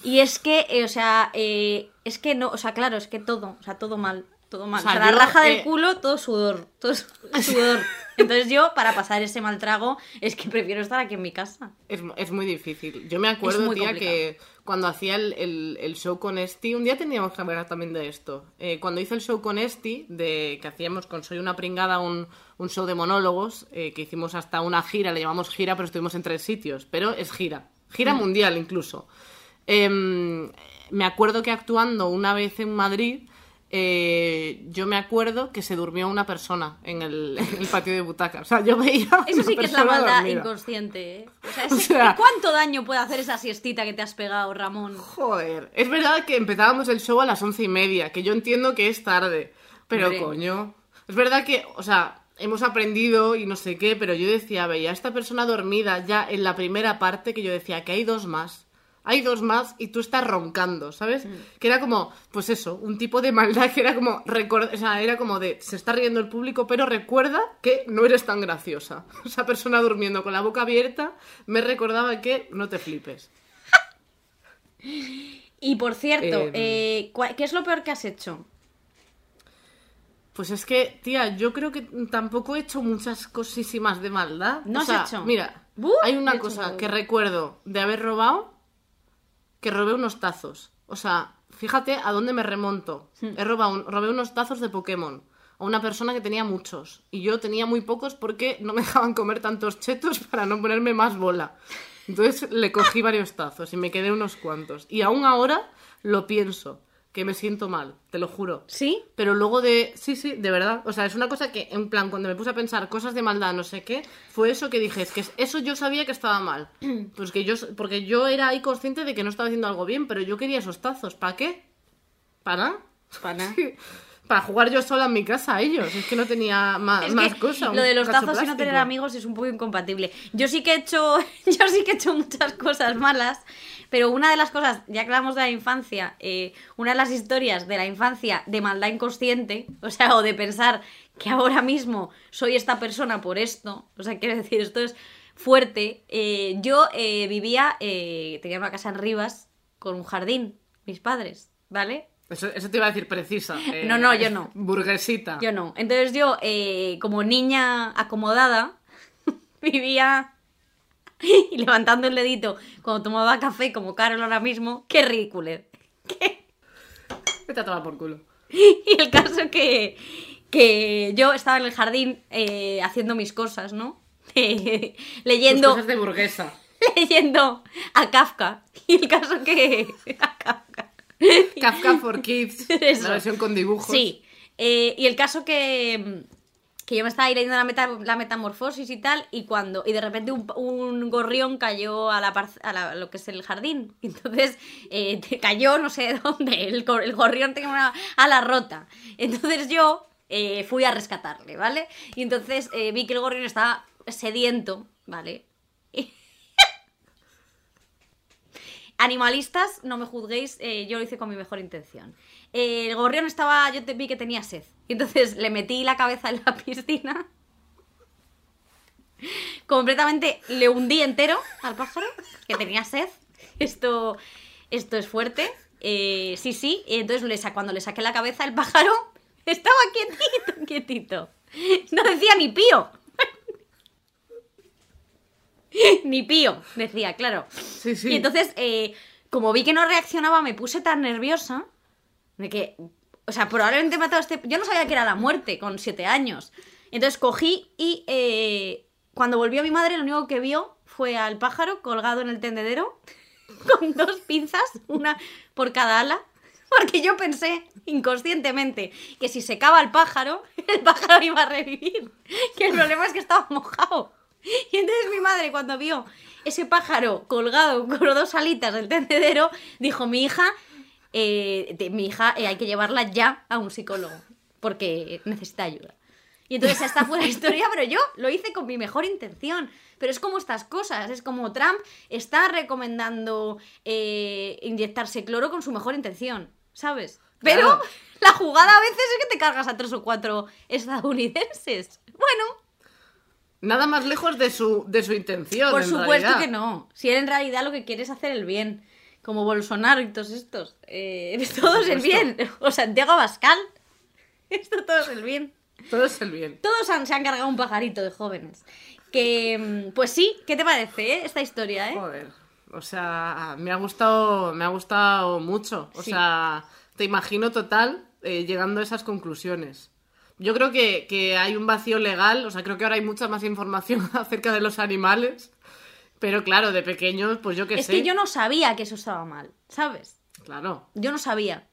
Speaker 1: y es que, eh, o sea, eh, es que no, o sea, claro, es que todo, o sea, todo mal, todo mal.
Speaker 2: O
Speaker 1: O
Speaker 2: sea,
Speaker 1: sea, la raja del
Speaker 2: eh,
Speaker 1: culo, todo sudor, todo su- sudor. Entonces yo, para pasar ese mal trago, es que prefiero estar aquí en mi casa.
Speaker 2: Es, es muy difícil. Yo me acuerdo, tía,
Speaker 1: complicado.
Speaker 2: que cuando hacía el, el- el show con Esti, un día teníamos que hablar también de esto. Eh, cuando hice el show con Esti, de, que hacíamos con Soy una pringada, un, un show de monólogos, eh, que hicimos hasta una gira, le llamamos gira, pero estuvimos en tres sitios, pero es gira. Gira
Speaker 1: Mm.
Speaker 2: mundial incluso. Em, me acuerdo que actuando una vez en Madrid, eh, yo me acuerdo que se durmió una persona en el, en el patio de butacas. O sea, yo veía.
Speaker 1: Eso sí que es la maldad
Speaker 2: dormida.
Speaker 1: inconsciente, ¿eh? O sea,
Speaker 2: O
Speaker 1: ese-
Speaker 2: sea-
Speaker 1: ¿cuánto daño puede hacer esa siestita que te has pegado, Ramón?
Speaker 2: Joder, es verdad que empezábamos el show a las once y media, que yo entiendo que es tarde, pero
Speaker 1: Hombre.
Speaker 2: coño, es verdad que, o sea, hemos aprendido y no sé qué, pero yo decía, veía a esta persona dormida ya en la primera parte que yo decía que hay dos más. Hay dos más y tú estás roncando, ¿sabes? Que era como, pues eso, un tipo de maldad que era como, record- o sea, era como de, se está riendo el público, pero recuerda que no eres tan graciosa. Esa persona durmiendo con la boca abierta me recordaba que no te flipes.
Speaker 1: Y por cierto,
Speaker 2: Em.
Speaker 1: eh, ¿cuál- ¿qué es lo peor que has hecho?
Speaker 2: Pues es que, tía, yo creo que tampoco he hecho muchas cosísimas de maldad.
Speaker 1: ¿No
Speaker 2: O
Speaker 1: has
Speaker 2: sea,
Speaker 1: hecho?
Speaker 2: Mira, hay
Speaker 1: he
Speaker 2: una cosa que recuerdo de haber robado, que robé unos tazos. O sea, fíjate a dónde me remonto.
Speaker 1: Hmm.
Speaker 2: He robado, un- robé unos tazos de Pokémon a una persona que tenía muchos. Y yo tenía muy pocos porque no me dejaban comer tantos chetos para no ponerme más bola. Entonces le cogí varios tazos y me quedé unos cuantos. Y aún ahora lo pienso, que me siento mal, te lo juro.
Speaker 1: ¿Sí?
Speaker 2: Pero luego de. Sí, sí, de verdad. O sea, es una cosa que, en plan, cuando me puse a pensar cosas de maldad, no sé qué, fue eso que dije, es que eso yo sabía que estaba mal. Pues que yo. Porque yo era ahí consciente de que no estaba haciendo algo bien, pero yo quería esos tazos. ¿Para qué? ¿Para nada?
Speaker 1: Pana.
Speaker 2: Para jugar yo sola en mi casa a ellos. Es que no tenía más
Speaker 1: que
Speaker 2: cosas.
Speaker 1: lo de los tazos y no tener amigos es un poco incompatible. Yo sí que he hecho, yo sí que he hecho muchas cosas malas, pero una de las cosas, ya que hablamos de la infancia, eh, una de las historias de la infancia de maldad inconsciente, o sea, o de pensar que ahora mismo soy esta persona por esto, o sea, quiero decir, esto es fuerte. eh, yo eh, vivía, eh, tenía una casa en Rivas con un jardín, mis padres, ¿vale?
Speaker 2: Eso, eso te iba a decir precisa. eh,
Speaker 1: No, no, yo no.
Speaker 2: Burguesita.
Speaker 1: Yo no. Entonces yo, eh, como niña acomodada, vivía y levantando el dedito cuando tomaba café, como Carol ahora mismo. ¡Qué ridículo!
Speaker 2: Vete a tomar por culo.
Speaker 1: Y el caso que, que yo estaba en el jardín eh, haciendo mis cosas, ¿no?
Speaker 2: Tus
Speaker 1: leyendo,
Speaker 2: cosas de burguesa.
Speaker 1: leyendo a Kafka. Y el caso que... a Kafka.
Speaker 2: Kafka for Kids.
Speaker 1: Eso.
Speaker 2: La versión con dibujos.
Speaker 1: Sí. Eh, y el caso que, que yo me estaba ahí leyendo la, meta- la metamorfosis y tal, y cuando y de repente un, gorrión cayó a, la, a la- lo que es el jardín. Entonces eh, cayó no sé de dónde. El gorrión tenía una ala rota. Entonces yo eh, fui a rescatarle, ¿vale? Y entonces eh, vi que el gorrión estaba sediento, ¿vale? Animalistas, no me juzguéis, eh, yo lo hice con mi mejor intención. Eh, el gorrión estaba, yo te, vi que tenía sed. Y entonces le metí la cabeza en la piscina. Completamente le hundí entero al pájaro, que tenía sed. Esto, esto es fuerte. Eh, sí, sí. Entonces cuando le saqué la cabeza, el pájaro estaba quietito, quietito. No decía ni pío. ni pío, decía, claro.
Speaker 2: Sí, sí.
Speaker 1: Y entonces, eh, como vi que no reaccionaba, me puse tan nerviosa de que, o sea, probablemente he matado a este... Yo no sabía que era la muerte con siete años. Entonces cogí y eh, cuando volvió mi madre, lo único que vio fue al pájaro colgado en el tendedero con dos pinzas, una por cada ala. Porque yo pensé inconscientemente que si secaba el pájaro, el pájaro iba a revivir. Que el problema es que estaba mojado. Y entonces mi madre, cuando vio ese pájaro colgado con dos alitas del tendedero, dijo: Mi hija, eh, de- mi hija eh, hay que llevarla ya a un psicólogo porque necesita ayuda. Y entonces esta fue la historia, pero yo lo hice con mi mejor intención. Pero es como estas cosas, es como Trump está recomendando eh, inyectarse cloro con su mejor intención, ¿sabes? Pero
Speaker 2: Claro.
Speaker 1: la jugada a veces es que te cargas a tres o cuatro estadounidenses. Bueno,
Speaker 2: Nada más lejos de su, de su intención.
Speaker 1: por
Speaker 2: en
Speaker 1: supuesto
Speaker 2: realidad.
Speaker 1: que no. Si él en realidad lo que quiere es hacer el bien. Como Bolsonaro y todos estos. Eh, todo es el bien. O Santiago Abascal. Esto todo es el bien.
Speaker 2: Todo es el bien.
Speaker 1: Todos han- se han cargado un pajarito de jóvenes. Que, pues sí, ¿qué te parece eh, esta historia, eh?
Speaker 2: Joder. O sea, me ha gustado, me ha gustado mucho. O
Speaker 1: Sí.
Speaker 2: sea, te imagino total eh, llegando a esas conclusiones. Yo creo que, que hay un vacío legal, o sea, creo que ahora hay mucha más información acerca de los animales. Pero claro, de pequeños, pues yo qué
Speaker 1: Es
Speaker 2: sé.
Speaker 1: que yo no sabía que eso estaba mal, ¿sabes?
Speaker 2: Claro.
Speaker 1: Yo no sabía.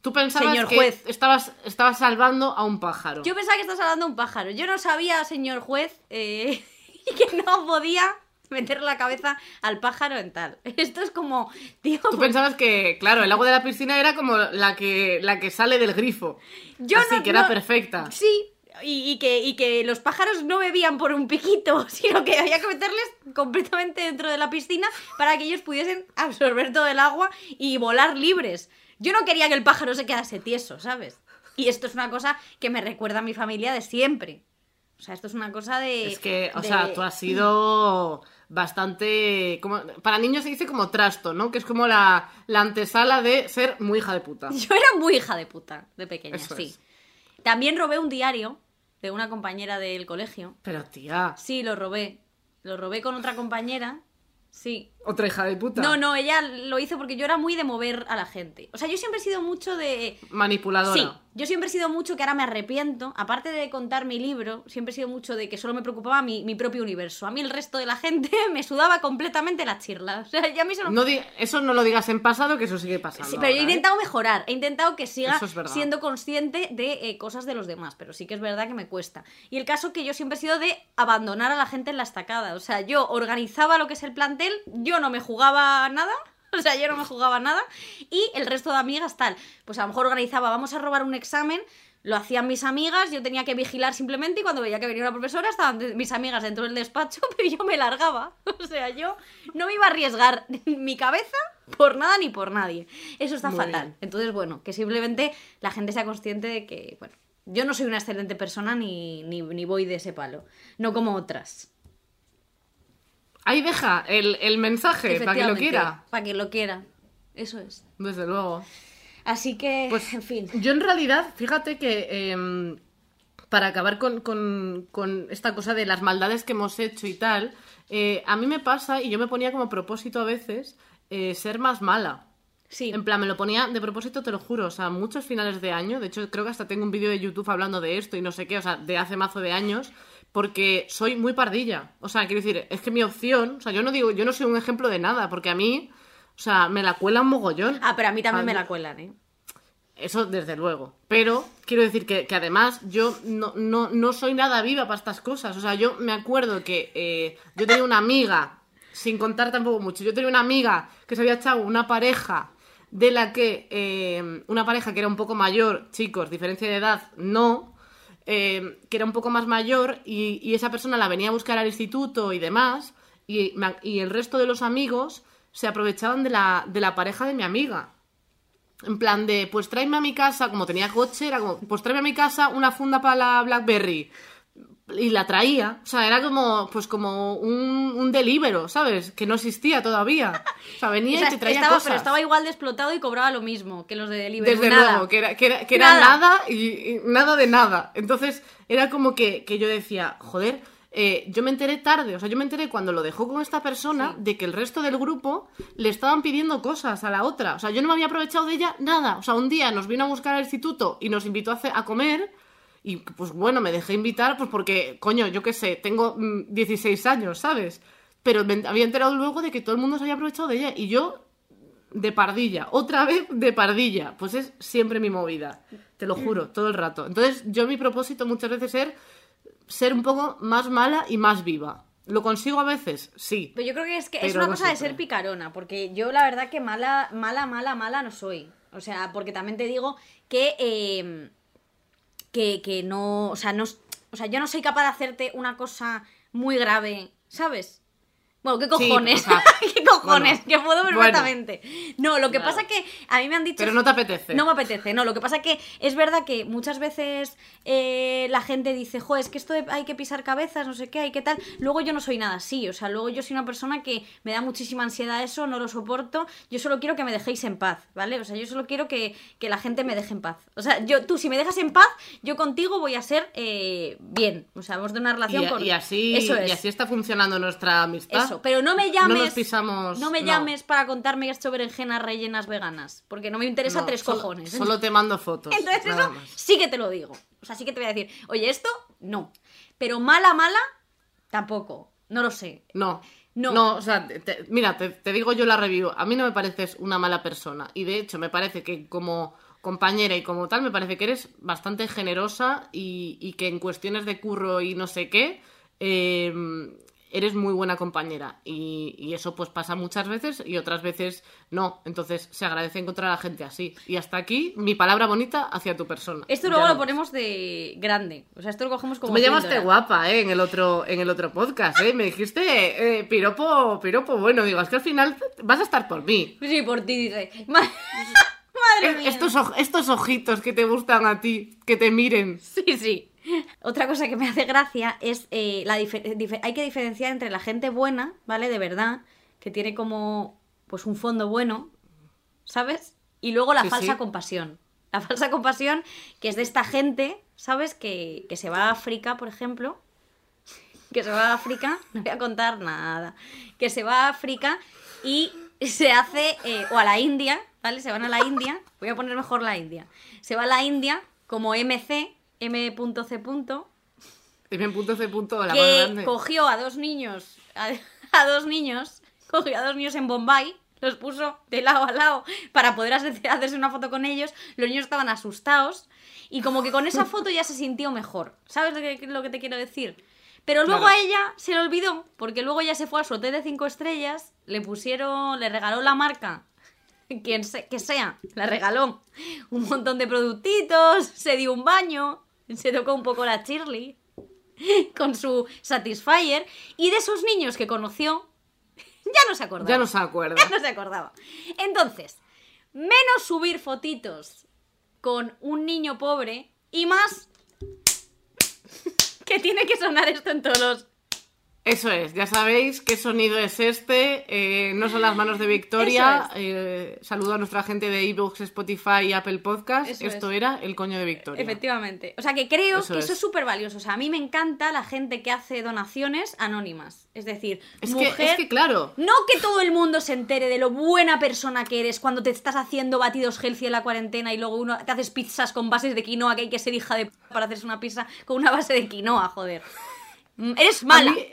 Speaker 2: Tú pensabas
Speaker 1: Señor
Speaker 2: que
Speaker 1: juez.
Speaker 2: estabas, estabas salvando a un pájaro.
Speaker 1: Yo pensaba que estás hablando de un pájaro. Yo no sabía, señor juez, eh, que no podía meter la cabeza al pájaro en tal. Esto es como, tío,
Speaker 2: Tú pensabas que, claro, el agua de la piscina era como la que, la que sale del grifo.
Speaker 1: yo
Speaker 2: Así
Speaker 1: no-
Speaker 2: que era
Speaker 1: no-
Speaker 2: perfecta.
Speaker 1: Sí, y, y que, y que los pájaros no bebían por un piquito, sino que había que meterles completamente dentro de la piscina para que ellos pudiesen absorber todo el agua y volar libres. Yo no quería que el pájaro se quedase tieso, ¿sabes? Y esto es una cosa que me recuerda a mi familia de siempre. O sea, esto es una cosa de...
Speaker 2: Es que, o
Speaker 1: de-
Speaker 2: sea, tú has sido bastante... Como, para niños se dice como trasto, ¿no? Que es como la, la antesala de ser muy hija de puta.
Speaker 1: Yo era muy hija de puta de pequeña,
Speaker 2: Eso
Speaker 1: sí.
Speaker 2: es.
Speaker 1: También robé un diario de una compañera del colegio.
Speaker 2: Pero tía,
Speaker 1: Sí, lo robé. Lo robé con otra compañera. Sí.
Speaker 2: Otra hija de puta.
Speaker 1: No, no, ella lo hizo porque yo era muy de mover a la gente. O sea, yo siempre he sido mucho de...
Speaker 2: Manipuladora.
Speaker 1: Sí, yo siempre he sido mucho que ahora me arrepiento. Aparte de contar mi libro, siempre he sido mucho de que solo me preocupaba mi, mi propio universo. A mí el resto de la gente me sudaba completamente la chirla. O sea, ya a mí solo...
Speaker 2: No eso no lo digas en pasado, que eso sigue pasando.
Speaker 1: Sí, pero yo he
Speaker 2: ahora, ¿eh?
Speaker 1: intentado mejorar, he intentado que siga
Speaker 2: es
Speaker 1: siendo consciente de eh, cosas de los demás, pero sí que es verdad que me cuesta. Y el caso que yo siempre he sido de abandonar a la gente en la estacada, o sea, yo organizaba lo que es el plantel, yo no me jugaba nada. O sea, yo no me jugaba nada y el resto de amigas tal. Pues a lo mejor organizaba, vamos a robar un examen, lo hacían mis amigas, yo tenía que vigilar simplemente y cuando veía que venía una profesora estaban mis amigas dentro del despacho, pero yo me largaba. O sea, yo no me iba a arriesgar mi cabeza por nada ni por nadie. Eso está
Speaker 2: Muy
Speaker 1: fatal.
Speaker 2: bien.
Speaker 1: Entonces, bueno, que simplemente la gente sea consciente de que, bueno, yo no soy una excelente persona ni, ni, ni voy de ese palo. No como otras.
Speaker 2: Ahí deja el, el mensaje para que lo quiera.
Speaker 1: Para que lo quiera. Eso es.
Speaker 2: Desde luego.
Speaker 1: Así que,
Speaker 2: Pues,
Speaker 1: en fin.
Speaker 2: Yo en realidad, fíjate que em, para acabar con, con- con esta cosa de las maldades que hemos hecho y tal, eh, a mí me pasa, y yo me ponía como propósito a veces, eh, ser más mala.
Speaker 1: Sí.
Speaker 2: En plan, me lo ponía de propósito, te lo juro, o sea, muchos finales de año, de hecho creo que hasta tengo un vídeo de YouTube hablando de esto y no sé qué, o sea, de hace mazo de años, porque soy muy pardilla. O sea, quiero decir, es que mi opción, o sea, yo no digo, yo no soy un ejemplo de nada, porque a mí, o sea, me la cuela un mogollón.
Speaker 1: Ah, pero a mí también
Speaker 2: A
Speaker 1: me la cuelan, ¿eh?
Speaker 2: Eso desde luego. Pero quiero decir que, que además yo no, no, no soy nada viva para estas cosas. O sea, yo me acuerdo que eh, yo tenía una amiga, sin contar tampoco mucho, yo tenía una amiga que se había echado una pareja de la que, eh, una pareja que era un poco mayor, chicos, diferencia de edad, no, eh, que era un poco más mayor y, esa persona la venía a buscar al instituto y demás, y el resto de los amigos se aprovechaban de la, de la pareja de mi amiga. En plan de, pues tráeme a mi casa, como tenía coche, era como, pues tráeme a mi casa una funda para la Blackberry. Y la traía. O sea, era como, pues como un, un delibero, ¿sabes? Que no existía todavía. O sea, venía
Speaker 1: O sea,
Speaker 2: y te traía
Speaker 1: estaba,
Speaker 2: cosas.
Speaker 1: pero estaba igual de explotado y cobraba lo mismo que los de Deliveroo.
Speaker 2: Desde
Speaker 1: Nada.
Speaker 2: luego, que era, que era, que era
Speaker 1: Nada.
Speaker 2: nada, y, y nada de nada. Entonces, era como que, que yo decía, joder, eh, yo me enteré tarde, o sea, yo me enteré cuando lo dejó con esta persona de que el resto del grupo le estaban pidiendo cosas a la otra. O sea, yo no me había aprovechado de ella nada. O sea, un día nos vino a buscar al instituto y nos invitó a, hacer- a comer. Y pues bueno, me dejé invitar, pues porque, coño, yo qué sé, tengo mm, 16 años, ¿sabes? Pero me había enterado luego de que todo el mundo se había aprovechado de ella. Y yo de pardilla, otra vez de pardilla. Pues es siempre mi movida, te lo juro, todo el rato. Entonces, yo mi propósito muchas veces es ser un poco más mala y más viva. ¿Lo consigo a veces? Sí.
Speaker 1: Pero yo creo que es que es una
Speaker 2: no
Speaker 1: cosa de ser picarona, porque yo la verdad que mala, mala, mala, mala no soy. O sea, porque también te digo que, eh, que, que no, o sea, no, o sea, yo no soy capaz de hacerte una cosa muy grave, ¿sabes? Bueno, ¿qué
Speaker 2: Sí,
Speaker 1: cojones?
Speaker 2: o sea,
Speaker 1: ¿Qué cojones,
Speaker 2: Bueno.
Speaker 1: que puedo
Speaker 2: Bueno.
Speaker 1: perfectamente. No, lo que
Speaker 2: Claro.
Speaker 1: pasa que a mí me han dicho...
Speaker 2: Pero no te apetece.
Speaker 1: No me apetece, no. Lo que pasa que es verdad que muchas veces eh, la gente dice, jo, es que esto de- hay que pisar cabezas, no sé qué, hay que tal. Luego yo no soy nada así, o sea, luego yo soy una persona que me da muchísima ansiedad eso, no lo soporto. Yo solo quiero que me dejéis en paz, ¿vale? O sea, yo solo quiero que, que la gente me deje en paz. O sea, yo, tú, si me dejas en paz, yo contigo voy a ser eh, bien. O sea, vamos de una relación
Speaker 2: Y,
Speaker 1: con.
Speaker 2: y así,
Speaker 1: Eso es.
Speaker 2: y así está funcionando nuestra amistad.
Speaker 1: Eso, pero no me llames.
Speaker 2: No nos pisamos.
Speaker 1: No me
Speaker 2: no.
Speaker 1: llames para contarme que he hecho berenjenas rellenas veganas. Porque no me interesa
Speaker 2: No,
Speaker 1: tres
Speaker 2: solo-
Speaker 1: cojones.
Speaker 2: Solo te mando fotos.
Speaker 1: Entonces eso
Speaker 2: más.
Speaker 1: sí que te lo digo. O sea, sí que te voy a decir, oye, esto no. Pero mala, mala, tampoco. No lo sé.
Speaker 2: No.
Speaker 1: No.
Speaker 2: No, o sea, te- mira, te, te digo yo la review. A mí no me pareces una mala persona. Y de hecho, me parece que como compañera y como tal, me parece que eres bastante generosa y, y que en cuestiones de curro y no sé qué, eh, eres muy buena compañera. Y, y eso pues pasa muchas veces y otras veces no. Entonces se agradece encontrar a la gente así. Y hasta aquí mi palabra bonita hacia tu persona.
Speaker 1: Esto
Speaker 2: Ya
Speaker 1: luego lo ponemos de grande. O sea, esto lo cogemos como.
Speaker 2: Tú me llamaste
Speaker 1: píldora.
Speaker 2: guapa, ¿eh? En el otro, en el otro podcast, ¿eh? Me dijiste, eh, piropo, piropo bueno. Digo, es que al final vas a estar por mí.
Speaker 1: Sí, por ti, dice. Ma- Madre mía.
Speaker 2: Estos ojitos que te gustan a ti, que te miren.
Speaker 1: Sí, sí. Otra cosa que me hace gracia es eh, la hay que diferenciar entre la gente buena, ¿vale? De verdad, que tiene como pues un fondo bueno, ¿sabes? Y luego la
Speaker 2: Sí,
Speaker 1: falsa
Speaker 2: sí.
Speaker 1: compasión. La falsa compasión, que es de esta gente, ¿sabes? Que, que se va a África, por ejemplo. Que se va a África, no voy a contar nada. Que se va a África y se hace, eh, o a la India, ¿vale? Se van a la India, voy a poner mejor la India. Se va a la India como MC, M.C.
Speaker 2: Dime punto C punto, la
Speaker 1: que cogió a dos niños, a, a dos niños, cogió a dos niños en Bombay, los puso de lado a lado para poder hacer- hacerse una foto con ellos. Los niños estaban asustados y como que con esa foto ya se sintió mejor. ¿Sabes lo que, lo que te quiero decir? Pero luego a ella se le olvidó, porque luego ya se fue a su hotel de cinco estrellas, le pusieron, le regaló la marca, quien se- que sea, le regaló un montón de productitos, se dio un baño, se tocó un poco la Shirley con su Satisfyer y de esos niños que conoció ya no se acordaba.
Speaker 2: Ya no se acuerda.
Speaker 1: Ya no se acordaba. Entonces, menos subir fotitos con un niño pobre y más que tiene que sonar esto en todos los...
Speaker 2: Eso es, ya sabéis qué sonido es este. eh, no son las manos de Victoria. Eh, saludo a nuestra gente de ebooks, Spotify y Apple Podcast.
Speaker 1: Eso
Speaker 2: Esto
Speaker 1: es.
Speaker 2: era el coño de Victoria.
Speaker 1: Efectivamente. O sea que creo
Speaker 2: Eso
Speaker 1: que eso
Speaker 2: es.
Speaker 1: súper valioso. O sea, a mí me encanta la gente que hace donaciones anónimas. Es decir,
Speaker 2: Es,
Speaker 1: mujer...
Speaker 2: que, es que claro.
Speaker 1: No que todo el mundo se entere de lo buena persona que eres cuando te estás haciendo batidos healthy en la cuarentena y luego uno te haces pizzas con bases de quinoa, que hay que ser hija de p- para hacerse una pizza con una base de quinoa, joder. Mm, Eres
Speaker 2: A
Speaker 1: mala.
Speaker 2: mí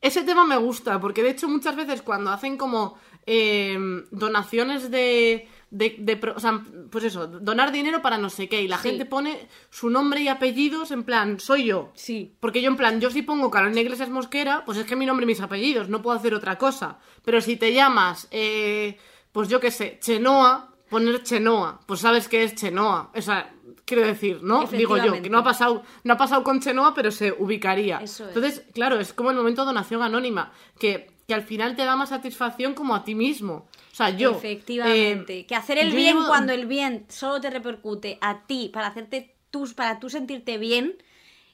Speaker 2: ese tema me gusta, porque de hecho muchas veces cuando hacen como eh, donaciones de, de, de O sea, pues eso, donar dinero para no sé qué, y la
Speaker 1: Sí.
Speaker 2: gente pone su nombre y apellidos en plan, soy yo.
Speaker 1: Sí.
Speaker 2: Porque yo en plan, yo si pongo Carolina Iglesias Mosquera, pues es que mi nombre y mis apellidos, no puedo hacer otra cosa. Pero si te llamas, eh, pues yo qué sé, Chenoa, poner Chenoa, pues sabes que es Chenoa. O sea, quiero decir, ¿no? Digo yo, que no ha pasado, no ha pasado con Chenoa, pero se ubicaría.
Speaker 1: Eso es.
Speaker 2: Entonces, claro, es como el momento de donación anónima, que, que al final te da más satisfacción como a ti mismo. O sea, yo...
Speaker 1: Efectivamente.
Speaker 2: eh,
Speaker 1: que hacer el bien
Speaker 2: llevo-
Speaker 1: cuando el bien solo te repercute a ti para hacerte tus, para tú sentirte bien,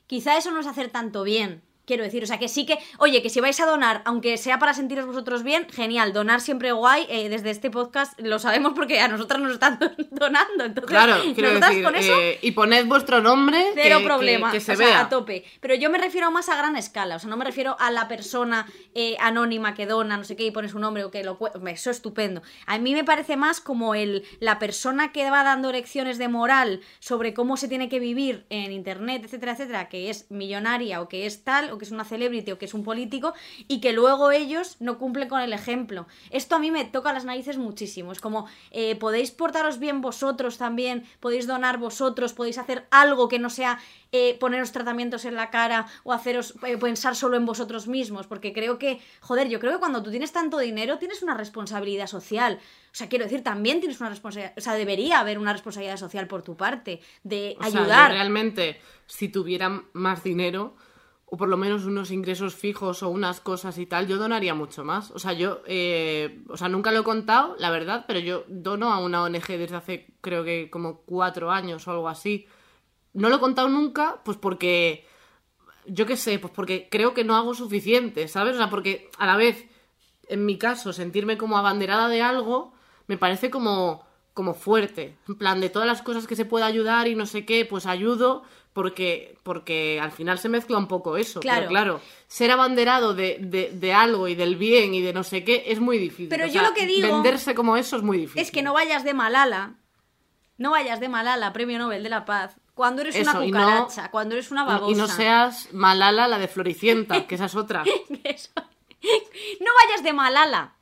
Speaker 1: quizá eso no es hacer tanto bien. Quiero decir, o sea que sí que, oye, que si vais a donar, aunque sea para sentiros vosotros bien, genial, donar siempre guay. eh, desde este podcast lo sabemos porque a nosotras nos están donando. Entonces,
Speaker 2: Claro, quiero decir,
Speaker 1: con eso
Speaker 2: eh, y poned vuestro nombre.
Speaker 1: Cero
Speaker 2: que-
Speaker 1: problema,
Speaker 2: Que, que se
Speaker 1: o sea,
Speaker 2: vea.
Speaker 1: a tope. Pero yo me refiero más a gran escala, o sea, no me refiero a la persona eh, anónima que dona, no sé qué, y pone su nombre o que lo Eso es estupendo. A mí me parece más como el la persona que va dando lecciones de moral sobre cómo se tiene que vivir en internet, etcétera, etcétera, que es millonaria o que es tal, o que es una celebrity o que es un político, y que luego ellos no cumplen con el ejemplo. Esto a mí me toca las narices muchísimo. Es como, eh, podéis portaros bien vosotros también, podéis donar vosotros, podéis hacer algo que no sea eh, poneros tratamientos en la cara o haceros eh, pensar solo en vosotros mismos, porque creo que, joder, yo creo que cuando tú tienes tanto dinero tienes una responsabilidad social. O sea, quiero decir, también tienes una responsabilidad, o sea, debería haber una responsabilidad social por tu parte, de
Speaker 2: O sea, yo
Speaker 1: ayudar.
Speaker 2: realmente, si tuviera más dinero, o por lo menos unos ingresos fijos o unas cosas y tal, yo donaría mucho más. O sea, yo, eh, o sea, nunca lo he contado, la verdad, pero yo dono a una ONG desde hace, creo que como cuatro años o algo así. No lo he contado nunca, pues porque, yo qué sé, pues porque creo que no hago suficiente, ¿sabes? O sea, porque a la vez, en mi caso, sentirme como abanderada de algo, me parece como como fuerte, en plan de todas las cosas que se puede ayudar y no sé qué, pues ayudo, porque, porque al final se mezcla un poco eso.
Speaker 1: Claro.
Speaker 2: Pero claro, ser abanderado de, de, de algo y del bien y de no sé qué es muy difícil.
Speaker 1: Pero
Speaker 2: O
Speaker 1: yo
Speaker 2: sea,
Speaker 1: lo que digo
Speaker 2: Venderse como eso es muy difícil.
Speaker 1: Es que no vayas de Malala, no vayas de Malala, Premio Nobel de la Paz, cuando eres una
Speaker 2: no-
Speaker 1: cucaracha, cuando eres una babosa.
Speaker 2: Y no seas Malala la de Floricienta, que esa es otra.
Speaker 1: No vayas de Malala.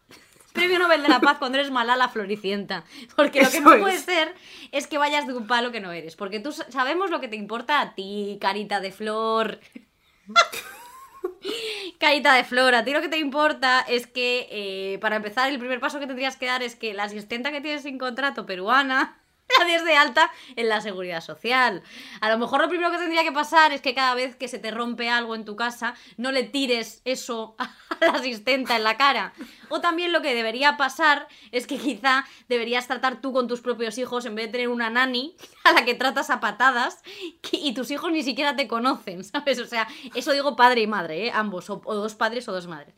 Speaker 1: Premio Nobel de la Paz cuando eres Malala floricienta. Porque lo que no puede ser es que vayas de un palo que no eres. Porque tú sa- sabemos lo que te importa a ti, carita de flor. Carita de flor, a ti lo que te importa es que, eh, para empezar, el primer paso que tendrías que dar es que la asistenta que tienes sin contrato peruana la des de alta en la seguridad social. A lo mejor lo primero que tendría que pasar es que cada vez que se te rompe algo en tu casa, no le tires eso a la asistenta en la cara. O también lo que debería pasar es que quizá deberías tratar tú con tus propios hijos en vez de tener una nani a la que tratas a patadas y tus hijos ni siquiera te conocen, ¿sabes? O sea, eso digo padre y madre, ¿eh? Ambos, o, o dos padres o dos madres.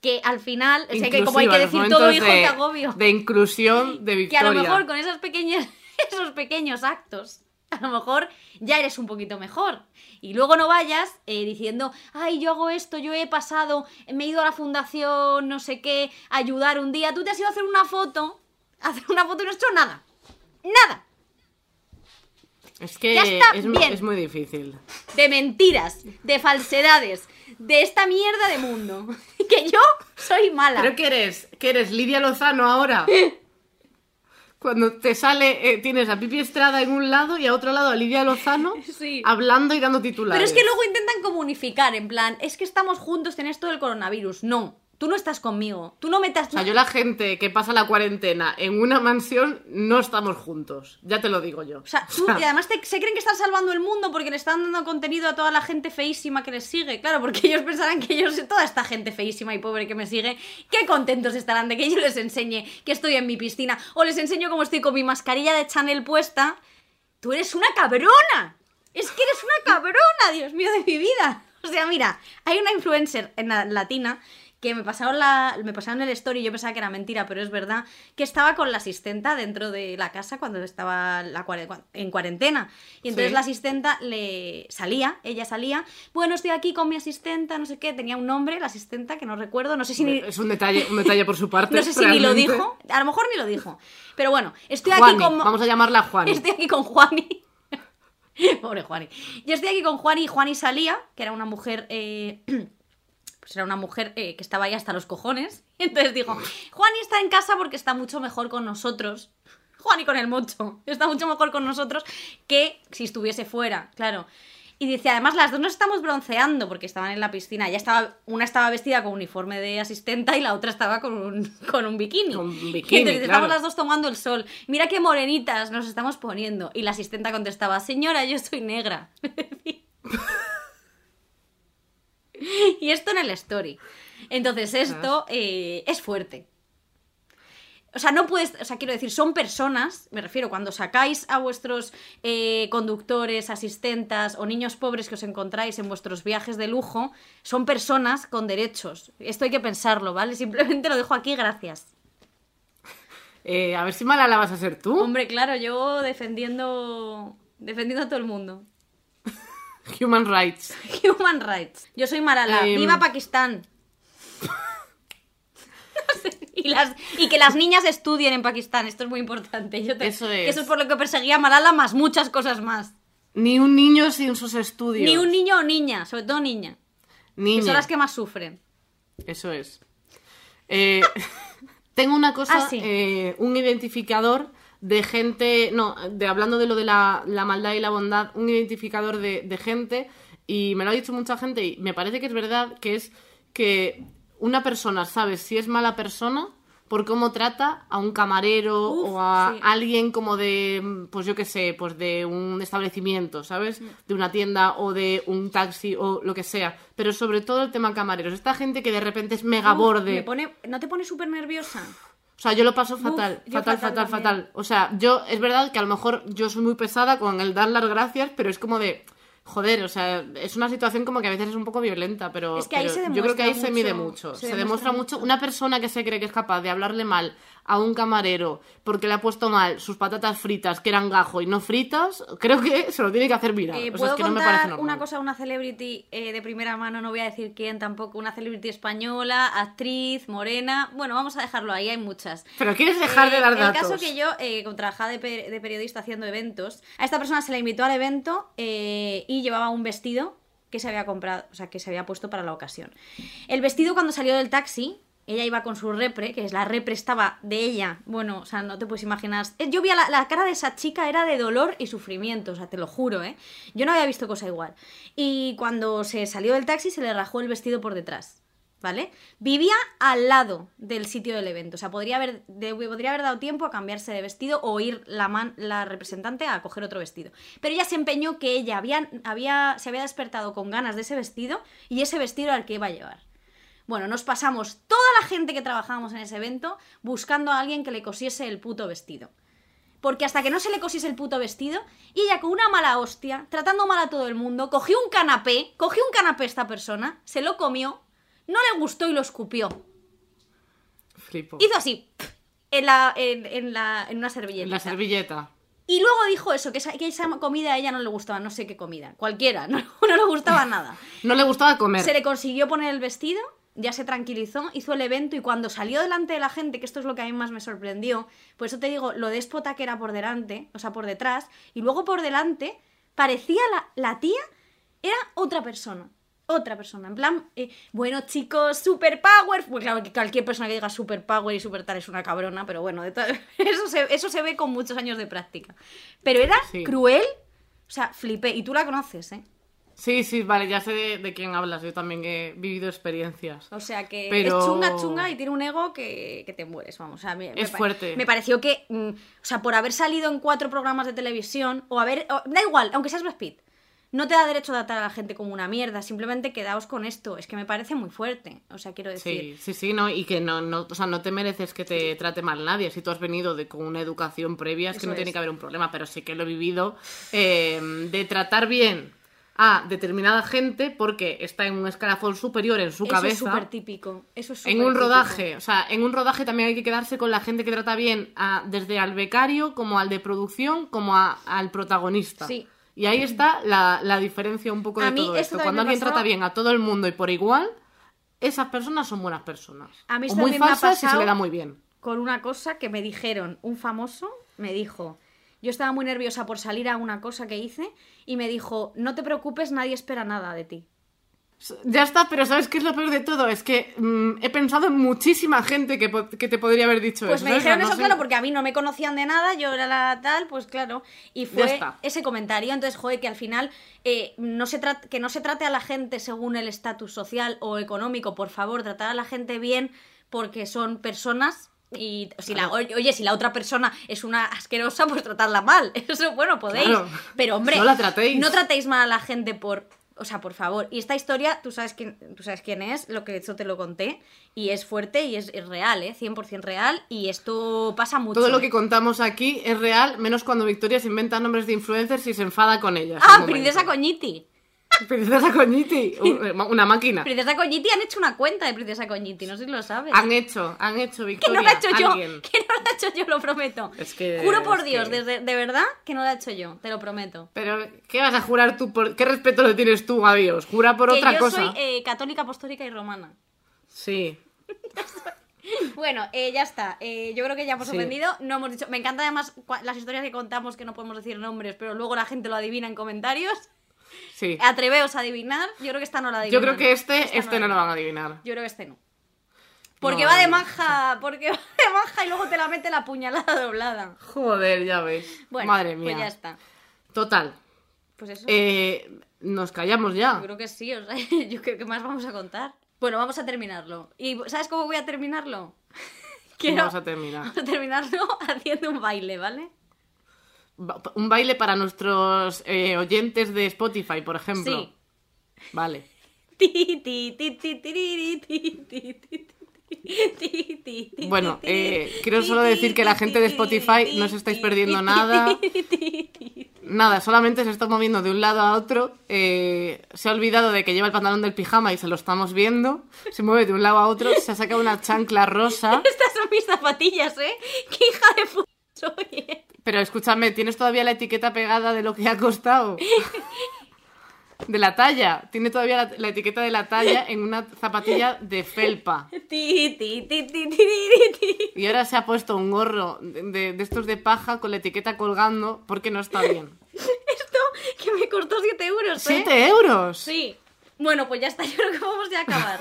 Speaker 1: Que al final, o sea, que como hay que decir todo hijo,
Speaker 2: de,
Speaker 1: que agobio
Speaker 2: De inclusión de
Speaker 1: que a
Speaker 2: Victoria.
Speaker 1: lo mejor con esas pequeñas, esos pequeños actos, a lo mejor ya eres un poquito mejor. Y luego no vayas eh, diciendo, ay, yo hago esto, yo he pasado, me he ido a la fundación, no sé qué, a ayudar un día. Tú te has ido a hacer una foto, a hacer una foto y no has hecho nada. Nada.
Speaker 2: Es que
Speaker 1: Ya está
Speaker 2: es,
Speaker 1: bien.
Speaker 2: es muy difícil.
Speaker 1: De mentiras, de falsedades, de esta mierda de mundo. Que yo soy mala.
Speaker 2: Creo que eres, que eres Lidia Lozano ahora. Cuando te sale, eh, tienes a Pipi Estrada en un lado y a otro lado a Lidia Lozano
Speaker 1: Sí.
Speaker 2: hablando y dando titulares.
Speaker 1: Pero es que luego intentan comunicar, en plan, es que estamos juntos en esto del coronavirus. No, tú no estás conmigo. Tú no metas...
Speaker 2: O sea, yo la gente que pasa la cuarentena en una mansión no estamos juntos. Ya te lo digo yo.
Speaker 1: O sea, tú, y además te- se creen que están salvando el mundo porque le están dando contenido a toda la gente feísima que les sigue. Claro, porque ellos pensarán que ellos, toda esta gente feísima y pobre que me sigue, qué contentos estarán de que yo les enseñe que estoy en mi piscina o les enseño cómo estoy con mi mascarilla de Chanel puesta. Tú eres una cabrona. Es que eres una cabrona, Dios mío de mi vida. O sea, mira, hay una influencer en la latina que me pasaron, la, me pasaron el story, yo pensaba que era mentira, pero es verdad, que estaba con la asistenta dentro de la casa cuando estaba la en cuarentena. Y entonces
Speaker 2: Sí.
Speaker 1: la asistenta le salía, ella salía, bueno, estoy aquí con mi asistenta, no sé qué, tenía un nombre, la asistenta, que no recuerdo, no sé si ni,
Speaker 2: Es un detalle, un detalle por su parte.
Speaker 1: no sé si ni lo dijo, a lo mejor ni lo dijo. Pero bueno, estoy aquí
Speaker 2: Juani,
Speaker 1: con...
Speaker 2: Vamos a llamarla Juan.
Speaker 1: Estoy aquí con Juani. Pobre Juani. Yo estoy aquí con Juani y Juani salía, que era una mujer. eh, pues era una mujer eh, que estaba ahí hasta los cojones. Y entonces dijo: Juani está en casa porque está mucho mejor con nosotros. Juani con el mocho. Está mucho mejor con nosotros que si estuviese fuera, claro. Y dice, además las dos nos estamos bronceando porque estaban en la piscina. Ya estaba, una estaba vestida con uniforme de asistenta y la otra estaba con un, con un bikini.
Speaker 2: Con un bikini,
Speaker 1: entonces estamos
Speaker 2: claro.
Speaker 1: las dos tomando el sol. Mira qué morenitas nos estamos poniendo. Y la asistenta contestaba, señora, yo soy negra. y esto en el story. Entonces esto eh, es fuerte. O sea, no puedes, o sea, quiero decir, son personas, me refiero, cuando sacáis a vuestros eh, conductores, asistentas o niños pobres que os encontráis en vuestros viajes de lujo, son personas con derechos. Esto hay que pensarlo, ¿vale? Simplemente lo dejo aquí, gracias.
Speaker 2: Eh, a ver si mala la vas a ser tú.
Speaker 1: Hombre, claro, yo defendiendo defendiendo a todo el mundo.
Speaker 2: Human Rights.
Speaker 1: Human rights. Yo soy Marala.
Speaker 2: Em.
Speaker 1: ¡Viva Pakistán! No sé, y, las, y que las niñas estudien en Pakistán. Esto es muy importante. Yo te-
Speaker 2: Eso es.
Speaker 1: Eso es por lo que perseguía a Malala, más muchas cosas más.
Speaker 2: Ni un niño sin sus estudios.
Speaker 1: Ni un niño o niña, sobre todo niña.
Speaker 2: Niña.
Speaker 1: Que son las que más sufren.
Speaker 2: Eso es. Eh, tengo una cosa,
Speaker 1: Ah, sí.
Speaker 2: eh, un identificador de gente, no, de hablando de lo de la, la maldad y la bondad, un identificador de, de gente, y me lo ha dicho mucha gente, y me parece que es verdad, que es que una persona, ¿sabes? Si es mala persona, por cómo trata a un camarero
Speaker 1: Uf,
Speaker 2: o a
Speaker 1: sí.
Speaker 2: alguien como de, pues yo qué sé, pues de un establecimiento, ¿sabes? De una tienda o de un taxi o lo que sea. Pero sobre todo el tema camareros. Esta gente que de repente es mega
Speaker 1: Uf,
Speaker 2: borde.
Speaker 1: me pone, ¿No te pone súper nerviosa?
Speaker 2: O sea, yo lo paso fatal, fatal,
Speaker 1: fatal
Speaker 2: fatal. O sea, yo, es verdad que a lo mejor yo soy muy pesada con el dar las gracias, pero es como de, joder, o sea, es una situación como que a veces es un poco violenta, pero,
Speaker 1: Es que ahí
Speaker 2: pero
Speaker 1: se
Speaker 2: yo creo que ahí se mide
Speaker 1: mucho, se
Speaker 2: Se,
Speaker 1: demuestra
Speaker 2: demuestra mucho. Una persona que se cree que es capaz de hablarle mal a un camarero porque le ha puesto mal sus patatas fritas, que eran gajo y no fritas, creo que se lo tiene que hacer mirar.
Speaker 1: Eh,
Speaker 2: o sea,
Speaker 1: ¿Puedo
Speaker 2: es que no me parece normal.
Speaker 1: una cosa a una celebrity eh, de primera mano? No voy a decir quién tampoco. Una celebrity española, actriz, morena. Bueno, vamos a dejarlo ahí, hay muchas.
Speaker 2: Pero quieres dejar de
Speaker 1: Eh,
Speaker 2: dar
Speaker 1: el
Speaker 2: datos.
Speaker 1: caso que yo, como trabajaba de, de periodista haciendo eventos, a esta persona se la invitó al evento y llevaba un vestido que se había comprado, o sea, que se había puesto para la ocasión. El vestido cuando salió del taxi, ella iba con su repre, que es la repre estaba de ella, bueno, o sea, no te puedes imaginar. Eh, Yo vi la, la cara de esa chica era de dolor y sufrimiento, o sea, te lo juro, ¿eh? Yo no había visto cosa igual. Y cuando se salió del taxi se le rajó el vestido por detrás. ¿Vale? Vivía al lado del sitio del evento. O sea, podría haber, de- podría haber dado tiempo a cambiarse de vestido o ir la, man- la representante a coger otro vestido. Pero ella se empeñó que ella había, había, se había despertado con ganas de ese vestido y ese vestido era que iba a llevar. Bueno, nos pasamos toda la gente que trabajábamos en ese evento buscando a alguien que le cosiese el puto vestido. Porque hasta que no se le cosiese el puto vestido, y ella con una mala hostia, tratando mal a todo el mundo, cogió un canapé, cogió un canapé esta persona, se lo comió, no le gustó y lo escupió.
Speaker 2: Flipo.
Speaker 1: Hizo así, en, la, en, en la, en una servilleta.
Speaker 2: En la servilleta.
Speaker 1: Y luego dijo eso, que esa, que esa comida a ella no le gustaba, no sé qué comida, cualquiera, no, no le gustaba nada.
Speaker 2: No le gustaba comer.
Speaker 1: Se le consiguió poner el vestido, ya se tranquilizó, hizo el evento y cuando salió delante de la gente, que esto es lo que a mí más me sorprendió, por eso te digo, lo déspota que era por delante, o sea, por detrás, y luego por delante, parecía la, la tía, era otra persona. Otra persona, en plan, eh, bueno chicos, superpower. Pues claro que cualquier persona que diga superpower y super tal es una cabrona, pero bueno, de to- eso, se, eso se ve con muchos años de práctica. Pero era
Speaker 2: Sí.
Speaker 1: cruel, o sea, flipé. Y tú la conoces, ¿eh?
Speaker 2: Sí, sí, vale, ya sé de, de quién hablas. Yo también he vivido experiencias.
Speaker 1: O sea que
Speaker 2: Pero-
Speaker 1: es chunga, chunga y tiene un ego que, que te mueres, vamos. O sea, me, me
Speaker 2: Es fuerte.
Speaker 1: Me pareció que, mm, o sea, por haber salido en cuatro programas de televisión, o haber. o- da igual, aunque seas Brad Pitt, no te da derecho a tratar a la gente como una mierda. Simplemente quedaos con esto. Es que me parece muy fuerte. O sea, quiero decir.
Speaker 2: Sí, sí, sí, no, y que no, no, o sea, no te mereces que te trate mal nadie. Si tú has venido de, con una educación previa, es que no tiene que haber un problema, pero sí que lo he vivido eh, de tratar bien a determinada gente porque está en un escalafón superior en su
Speaker 1: Eso
Speaker 2: cabeza.
Speaker 1: es súper típico. Eso es
Speaker 2: En un rodaje, o sea, en un rodaje también hay que quedarse con la gente que trata bien a- desde al becario, como al de producción, como a- al protagonista.
Speaker 1: Sí.
Speaker 2: Y ahí está la, la diferencia un poco
Speaker 1: A
Speaker 2: de
Speaker 1: mí
Speaker 2: todo
Speaker 1: esto
Speaker 2: Cuando alguien
Speaker 1: pasó-
Speaker 2: trata bien a todo el mundo y por igual, esas personas son buenas personas.
Speaker 1: A mí
Speaker 2: o muy
Speaker 1: también me ha
Speaker 2: falsas y se le da muy bien.
Speaker 1: con una cosa que me dijeron, un famoso me dijo, yo estaba muy nerviosa por salir a una cosa que hice y me dijo, no te preocupes, nadie espera nada de ti.
Speaker 2: Ya está, pero ¿sabes qué es lo peor de todo? Es que mm, he pensado en muchísima gente que, que te podría haber dicho
Speaker 1: Pues
Speaker 2: eso.
Speaker 1: me
Speaker 2: ¿sabes?
Speaker 1: dijeron
Speaker 2: No
Speaker 1: eso,
Speaker 2: sé.
Speaker 1: claro, porque a mí no me conocían de nada, yo era la tal, pues claro, y fue ese comentario, entonces, joder, que al final eh, no se que no se trate a la gente según el estatus social o económico, por favor, tratar a la gente bien porque son personas y si la, oye, si la otra persona es una asquerosa, pues tratarla mal. Eso, bueno, podéis.
Speaker 2: Claro.
Speaker 1: Pero, hombre,
Speaker 2: No la tratéis.
Speaker 1: no tratéis mal a la gente por. O sea, por favor. Y esta historia, tú sabes quién, tú sabes quién es, lo que eso te lo conté. Y es fuerte y es, es real, ¿eh? 100% real. Y esto pasa mucho.
Speaker 2: Todo lo
Speaker 1: ¿eh?
Speaker 2: que contamos aquí es real, menos cuando Victoria se inventa nombres de influencers y se enfada con ellas.
Speaker 1: Ah, Princesa. Coñiti.
Speaker 2: Princesa Coñiti, un- una máquina.
Speaker 1: Princesa Coñiti han hecho una cuenta de Princesa Coñiti, no sé si lo sabes.
Speaker 2: Han hecho, han hecho,
Speaker 1: que
Speaker 2: Victoria.
Speaker 1: no la he hecho yo, que no la he hecho yo, lo prometo.
Speaker 2: Es que-
Speaker 1: Juro por
Speaker 2: es
Speaker 1: Dios,
Speaker 2: que-
Speaker 1: desde- de verdad, que no la he hecho yo, te lo prometo.
Speaker 2: Pero, ¿qué vas a jurar tú? Por... ¿Qué respeto le tienes tú a Dios? Jura por
Speaker 1: que
Speaker 2: otra
Speaker 1: yo
Speaker 2: cosa.
Speaker 1: soy eh, católica, apostólica y romana.
Speaker 2: Sí.
Speaker 1: Bueno, eh, ya está. Eh, yo creo que ya hemos
Speaker 2: Sí.
Speaker 1: ofendido. No hemos dicho. Me encanta además las historias que contamos que no podemos decir nombres, pero luego la gente lo adivina en comentarios.
Speaker 2: Sí.
Speaker 1: Atreveos a adivinar. Yo creo que esta no la adivinan.
Speaker 2: Yo creo que este,
Speaker 1: Esta
Speaker 2: este no lo van a adivinar.
Speaker 1: Yo creo que este no. Porque
Speaker 2: No,
Speaker 1: va de
Speaker 2: no,
Speaker 1: manja, porque va de manja y luego te la mete la puñalada doblada.
Speaker 2: Joder, ya ves.
Speaker 1: Bueno,
Speaker 2: Madre mía.
Speaker 1: pues ya está.
Speaker 2: Total.
Speaker 1: Pues eso.
Speaker 2: Eh, nos callamos ya.
Speaker 1: Yo creo que sí, o sea, yo creo que más vamos a contar. Bueno, vamos a terminarlo. ¿Y sabes cómo voy a terminarlo? Quiero-
Speaker 2: Vamos a terminar.
Speaker 1: Vamos a terminarlo haciendo un baile, ¿vale?
Speaker 2: Un baile para nuestros eh, oyentes de Spotify, por ejemplo.
Speaker 1: Sí.
Speaker 2: Vale. Bueno, eh, quiero solo decir que la gente de
Speaker 1: ti,
Speaker 2: Spotify
Speaker 1: ti,
Speaker 2: no os estáis perdiendo nada. Nada, solamente se está moviendo de un lado a otro. eh, se ha olvidado de que lleva el pantalón del pijama y se lo estamos viendo. Se mueve de un lado a otro. Se ha sacado una chancla rosa.
Speaker 1: Estas son mis zapatillas, ¿eh? ¡Qué hija de puta soy!
Speaker 2: Pero escúchame, ¿tienes todavía la etiqueta pegada de lo que ha costado? De la talla. Tiene todavía la, la etiqueta de la talla en una zapatilla de felpa.
Speaker 1: Ti, ti, ti, ti, tiriri, ti.
Speaker 2: Y ahora se ha puesto un gorro de, estos de paja con la etiqueta colgando porque no está bien.
Speaker 1: Esto que me costó 7 euros, ¿eh?
Speaker 2: ¡Siete euros!
Speaker 1: Sí. Bueno, pues ya está, yo creo que vamos ya a acabar.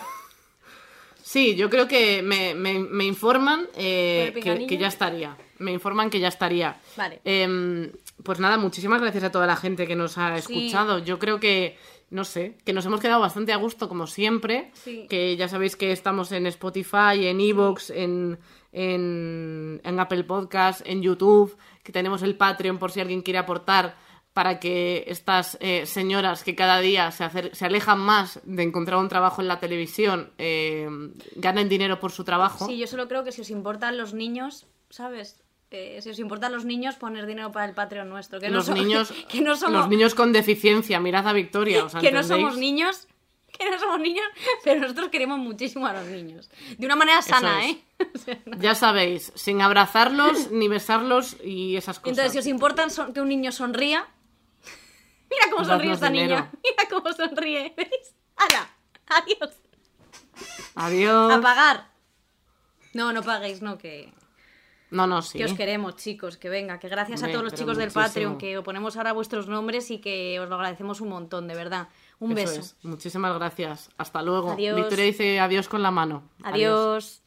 Speaker 2: Sí, yo creo que me, me- me informan eh,
Speaker 1: ¿Por el
Speaker 2: que, ya estaría. Me informan que ya estaría.
Speaker 1: Vale.
Speaker 2: Em, pues nada, muchísimas gracias a toda la gente que nos ha
Speaker 1: Sí.
Speaker 2: escuchado. Yo creo que, no sé, que nos hemos quedado bastante a gusto como siempre.
Speaker 1: Sí.
Speaker 2: Que ya sabéis que estamos en Spotify, en Evox, en, en, en Apple Podcast, en YouTube, que tenemos el Patreon por si alguien quiere aportar para que estas eh, señoras que cada día se, acer- se alejan más de encontrar un trabajo en la televisión eh, ganen dinero por su trabajo.
Speaker 1: Sí, yo solo creo que si os importan los niños, ¿sabes? Eh, si os importan los niños, poner dinero para el Patreon nuestro. Que no
Speaker 2: los,
Speaker 1: so-
Speaker 2: niños,
Speaker 1: que no somos,
Speaker 2: los niños con deficiencia, mirad a Victoria.
Speaker 1: que no somos niños. Que no somos niños, pero nosotros queremos muchísimo a los niños. De una manera sana,
Speaker 2: es.
Speaker 1: ¿eh? O sea, no.
Speaker 2: Ya sabéis, sin abrazarlos ni besarlos y esas cosas.
Speaker 1: Entonces, si os importa son- que un niño sonría. Mira cómo sonríe esta
Speaker 2: dinero.
Speaker 1: niña. Mira cómo sonríe. ¿Veis? ¡Hala! Adiós.
Speaker 2: Adiós.
Speaker 1: A pagar. No, no paguéis, no, que,
Speaker 2: No, no, sí.
Speaker 1: que os queremos, chicos. Que venga, que gracias a todos los chicos del. Patreon, que os ponemos ahora vuestros nombres y que os lo agradecemos un montón, de verdad. Un
Speaker 2: Eso
Speaker 1: beso.
Speaker 2: es. Muchísimas gracias. Hasta luego.
Speaker 1: Adiós.
Speaker 2: Victoria dice adiós con la mano.
Speaker 1: Adiós.